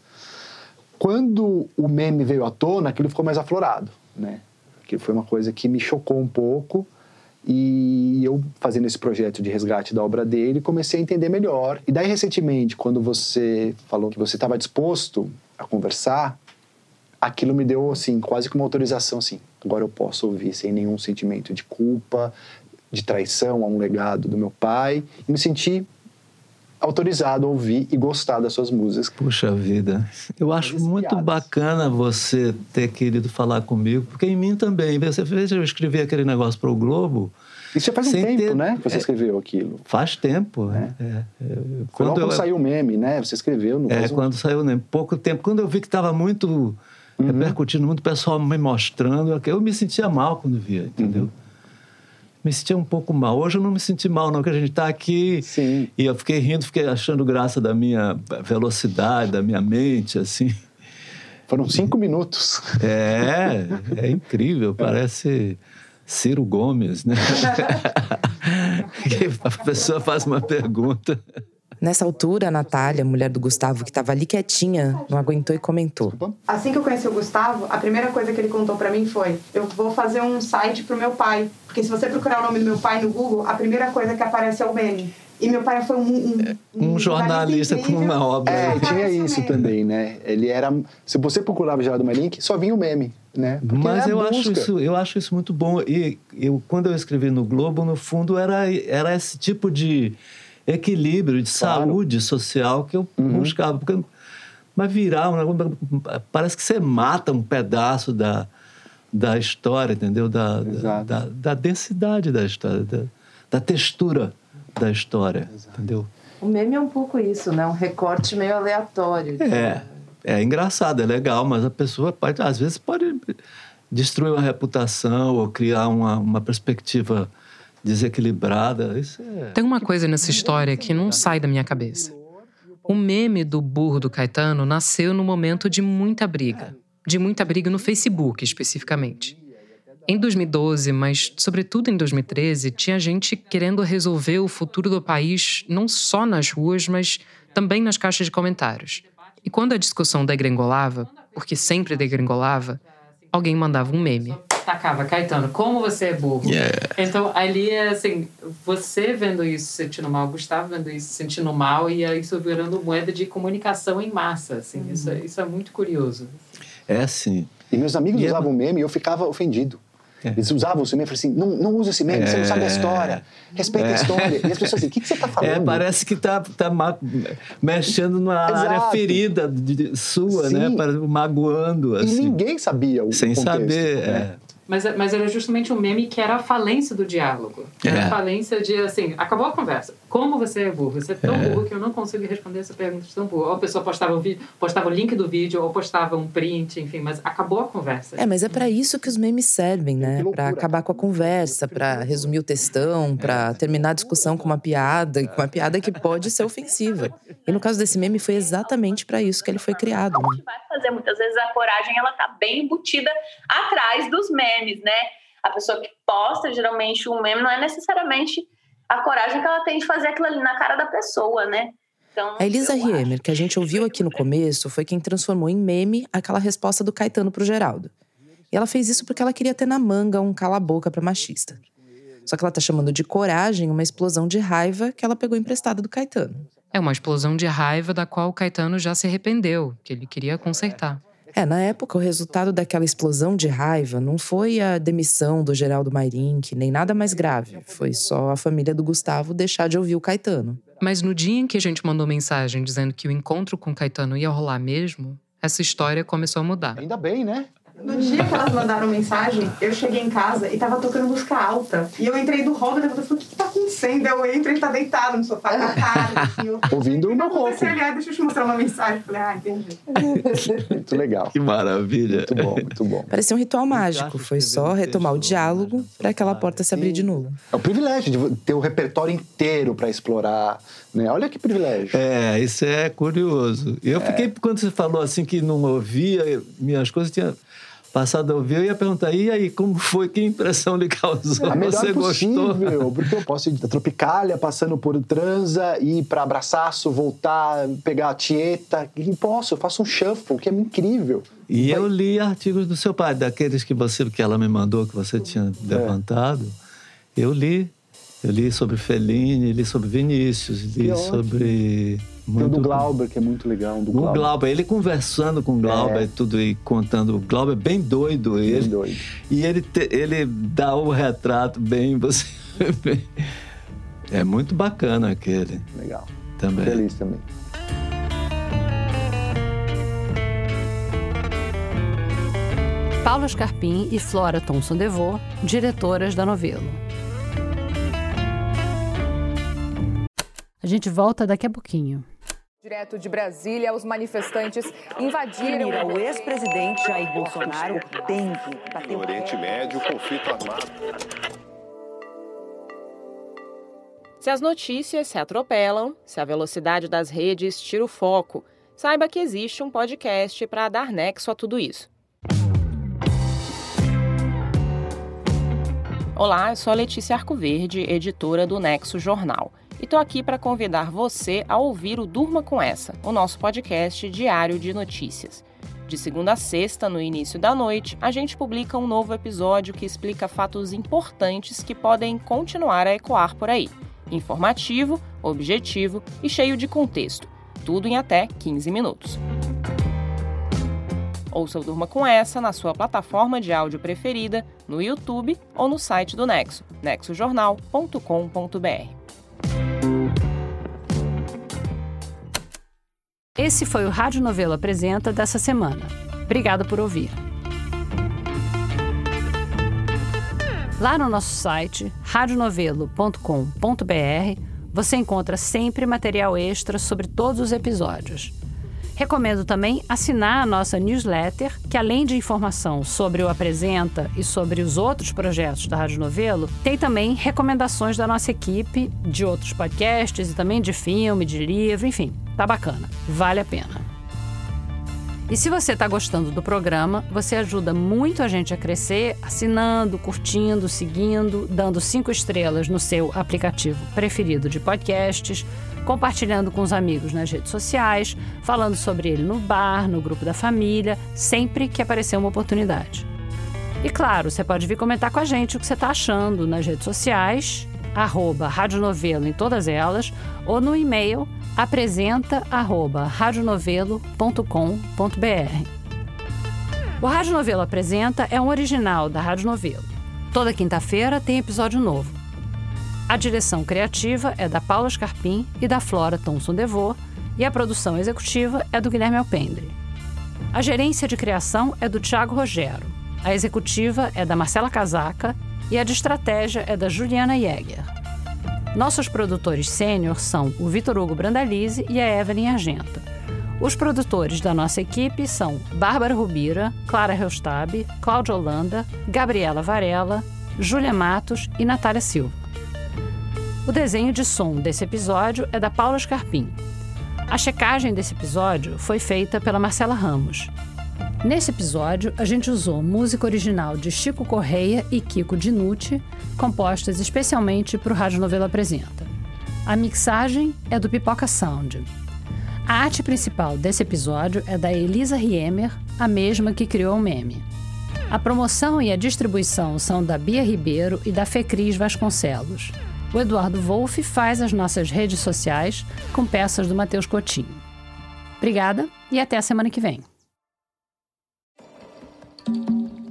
Quando o meme veio à tona, aquilo ficou mais aflorado, né? Aquilo foi uma coisa que me chocou um pouco e eu, fazendo esse projeto de resgate da obra dele, comecei a entender melhor. E daí, recentemente, quando você falou que você estava disposto a conversar, aquilo me deu, assim, quase que uma autorização, assim. Agora eu posso ouvir sem nenhum sentimento de culpa, de traição a um legado do meu pai. E me senti autorizado a ouvir e gostar das suas músicas. Puxa vida. Eu acho muito bacana você ter querido falar comigo, porque em mim também. Você fez eu escrevi aquele negócio para o Globo Isso já faz um Sem tempo, ter- né? Que você é, escreveu aquilo. Faz tempo, né? É, é, logo eu- quando saiu o meme, né? Você escreveu no É, quando saiu, né? Pouco tempo. Quando eu vi que estava muito repercutindo muito, o pessoal me mostrando, eu me sentia mal quando via, entendeu? Me sentia um pouco mal. Hoje eu não me senti mal, não, que a gente está aqui. E eu fiquei rindo, fiquei achando graça da minha velocidade, da minha mente, assim. Foram cinco minutos. É, é incrível, parece Ciro Gomes, né? <laughs> <laughs> A pessoa faz uma pergunta. Nessa altura, a Natália, mulher do Gustavo, que estava ali quietinha, não aguentou e comentou. Assim que eu conheci o Gustavo, a primeira coisa que ele contou pra mim foi: eu vou fazer um site pro meu pai. Porque se você procurar o nome do meu pai no Google, a primeira coisa que aparece é o meme. E meu pai foi um, um, Um jornalista com uma obra. É, tinha isso também, né? Ele era. Se você procurava Geraldo Marink, só vinha o meme, né? Porque Mas eu acho, isso, eu acho isso muito bom. E eu, quando eu escrevi no Globo, no fundo, era, era esse tipo de equilíbrio, de saúde social que eu Uhum. buscava. Porque, mas virar, um negócio- parece que você mata um pedaço da, da história, entendeu? Da, da, da, da densidade da história, da, da textura da história, entendeu? O meme é um pouco isso, né? Um recorte meio aleatório. É, é engraçado, é legal, mas a pessoa pode, às vezes pode destruir uma reputação ou criar uma, uma perspectiva desequilibrada. Isso é... Tem uma coisa nessa história que não sai da minha cabeça. O meme do burro do Caetano nasceu no momento de muita briga. De muita briga no Facebook, especificamente. Em 2012, mas sobretudo em 2013, tinha gente querendo resolver o futuro do país não só nas ruas, mas também nas caixas de comentários. E quando a discussão degringolava, porque sempre degringolava, alguém mandava um meme. Tacava, Caetano, como você é burro. Então, ali é assim, você vendo isso se sentindo mal, Gustavo vendo isso se sentindo mal, e aí isso virando moeda de comunicação em massa, assim. Isso, é- isso é muito curioso. É sim. E meus amigos E é- usavam meme e eu ficava ofendido. Eles usavam esse meme e falavam assim: não, não usa esse meme, você não sabe a história. Respeita a É. história. E as pessoas assim: o que, que você está falando? É, parece que tá, tá ma- mexendo numa área ferida de- de- sua, Sim. né? Para- Magoando, E assim. ninguém sabia o Sem contexto, saber, né? É. Mas, mas era justamente um meme que era a falência do diálogo. Era É. a falência de, assim, acabou a conversa. Como você é burro? Você é tão É. burro que eu não consigo responder essa pergunta de tão burro. Ou a pessoa postava, um vídeo, postava o link do vídeo, ou postava um print, enfim, mas acabou a conversa. É, mas é pra isso que os memes servem, né? Pra acabar com a conversa, pra resumir o textão, pra terminar a discussão com uma piada, com uma piada que pode ser ofensiva. E no caso desse meme foi exatamente pra isso que ele foi criado, né? vai fazer. Muitas vezes a coragem ela tá bem embutida atrás dos memes, né? A pessoa que posta geralmente um meme não é necessariamente a coragem que ela tem de fazer aquilo ali na cara da pessoa, né? Então, A Elisa Riemer, que a gente ouviu aqui no começo, foi quem transformou em meme aquela resposta do Caetano pro Geraldo. E ela fez isso porque ela queria ter na manga um cala-boca pra machista. Só que ela tá chamando de coragem uma explosão de raiva que ela pegou emprestada do Caetano. É uma explosão de raiva da qual o Caetano já se arrependeu, que ele queria consertar. É, na época, o resultado daquela explosão de raiva não foi a demissão do Geraldo Mairink, nem nada mais grave. Foi só a família do Gustavo deixar de ouvir o Caetano. Mas no dia em que a gente mandou mensagem dizendo que o encontro com o Caetano ia rolar mesmo, essa história começou a mudar. Ainda bem, né? No dia que elas mandaram mensagem, eu cheguei em casa e tava tocando música alta. E eu entrei do hall e falei, o que, que tá acontecendo? Eu entro e ele tá deitado no sofá com a cara. <laughs> Assim, eu, Ouvindo o meu eu olhar, deixa eu te mostrar uma mensagem. Eu Falei, ah, entendi. <laughs> Muito legal. Que maravilha. Muito bom, muito bom. Parecia um ritual mágico. Foi só retomar o diálogo para aquela porta se abrir de novo. É o privilégio de ter o repertório inteiro para explorar. Né? Olha que privilégio. É, isso é curioso. Eu fiquei, quando você falou assim que não ouvia, minhas coisas tinha passado a ouvir, eu ia perguntar, e aí, como foi? Que impressão lhe causou? A melhor você gostou? possível, porque eu posso ir da Tropicália, passando por Transa, ir para Abraçaço, voltar, pegar a Tieta. E posso, eu faço um shuffle, que é incrível. E eu li artigos do seu pai, daqueles que você que ela me mandou, que você tinha É. levantado. Eu li. Eu li sobre Fellini, li sobre Vinícius, li Que sobre. Tem o do Glauber, que é muito legal. um do O Glauber. Glauber, ele conversando com o Glauber É. e tudo e contando. O Glauber é bem doido, ele. doido. E ele, te- ele dá o retrato bem, você. é muito bacana aquele. Legal. Também. Feliz também. Paula Scarpim e Flora Thomson DeVoe, diretoras da novela. A gente volta daqui a pouquinho. Direto de Brasília, os manifestantes invadiram. Mira, o ex-presidente Jair Bolsonaro tem que bater No Oriente Médio, conflito armado. Se as notícias se atropelam, se a velocidade das redes tira o foco, saiba que existe um podcast para dar nexo a tudo isso. Olá, eu sou a Letícia Arcoverde, editora do Nexo Jornal, e estou aqui para convidar você a ouvir o Durma com Essa, o nosso podcast diário de notícias. De segunda a sexta, no início da noite, a gente publica um novo episódio que explica fatos importantes que podem continuar a ecoar por aí. Informativo, objetivo e cheio de contexto. Tudo em até 15 minutos. Ouça o Durma com essa na sua plataforma de áudio preferida, no YouTube ou no site do Nexo, nexojornal.com.br. Esse foi o Rádio Novelo Apresenta dessa semana. Obrigada por ouvir. Lá no nosso site, radionovelo.com.br, você encontra sempre material extra sobre todos os episódios. Recomendo também assinar a nossa newsletter, que além de informação sobre o Apresenta e sobre os outros projetos da Rádio Novelo, tem também recomendações da nossa equipe, de outros podcasts e também de filme, de livro, enfim, tá bacana, vale a pena. E se você está gostando do programa, você ajuda muito a gente a crescer assinando, curtindo, seguindo, dando cinco estrelas no seu aplicativo preferido de podcasts, compartilhando com os amigos nas redes sociais, falando sobre ele no bar, no grupo da família, sempre que aparecer uma oportunidade. E claro, você pode vir comentar com a gente o que você está achando nas redes sociais, arroba Radionovelo em todas elas, ou no e-mail apresenta@radionovelo.com.br. O Rádio Novelo Apresenta é um original da Rádio Novelo. Toda quinta-feira tem episódio novo. A direção criativa é da Paula Scarpim e da Flora Thomson Devô, e a produção executiva é do Guilherme Alpendre. A gerência de criação é do Tiago Rogero. A executiva é da Marcela Casaca e a de estratégia é da Juliana Jäger. Nossos produtores sênior são o Vitor Hugo Brandalize e a Evelyn Argenta. Os produtores da nossa equipe são Bárbara Rubira, Clara Reustab, Cláudia Holanda, Gabriela Varela, Júlia Matos e Natália Silva. O desenho de som desse episódio é da Paula Scarpim. A checagem desse episódio foi feita pela Marcela Ramos. Nesse episódio, a gente usou música original de Chico Correia e Kiko Dinucci, compostas especialmente para o Rádio Novela Apresenta. A mixagem é do Pipoca Sound. A arte principal desse episódio é da Elisa Riemer, a mesma que criou o meme. A promoção e a distribuição são da Bia Ribeiro e da Fecris Vasconcelos. O Eduardo Wolff faz as nossas redes sociais com peças do Matheus Coutinho. Obrigada e até a semana que vem.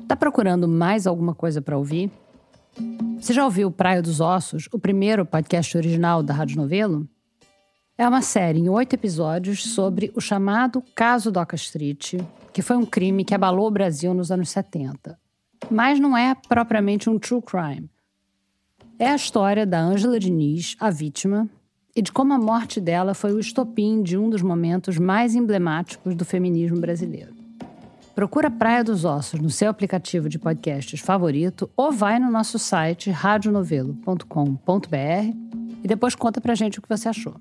Tá procurando mais alguma coisa para ouvir? Você já ouviu Praia dos Ossos, o primeiro podcast original da Rádio Novelo? É uma série em oito episódios sobre o chamado Caso Doca Street, que foi um crime que abalou o Brasil nos anos 70. Mas não é propriamente um true crime. É a história da Ângela Diniz, a vítima, e de como a morte dela foi o estopim de um dos momentos mais emblemáticos do feminismo brasileiro. Procura Praia dos Ossos no seu aplicativo de podcasts favorito ou vai no nosso site radionovelo.com.br e depois conta pra gente o que você achou.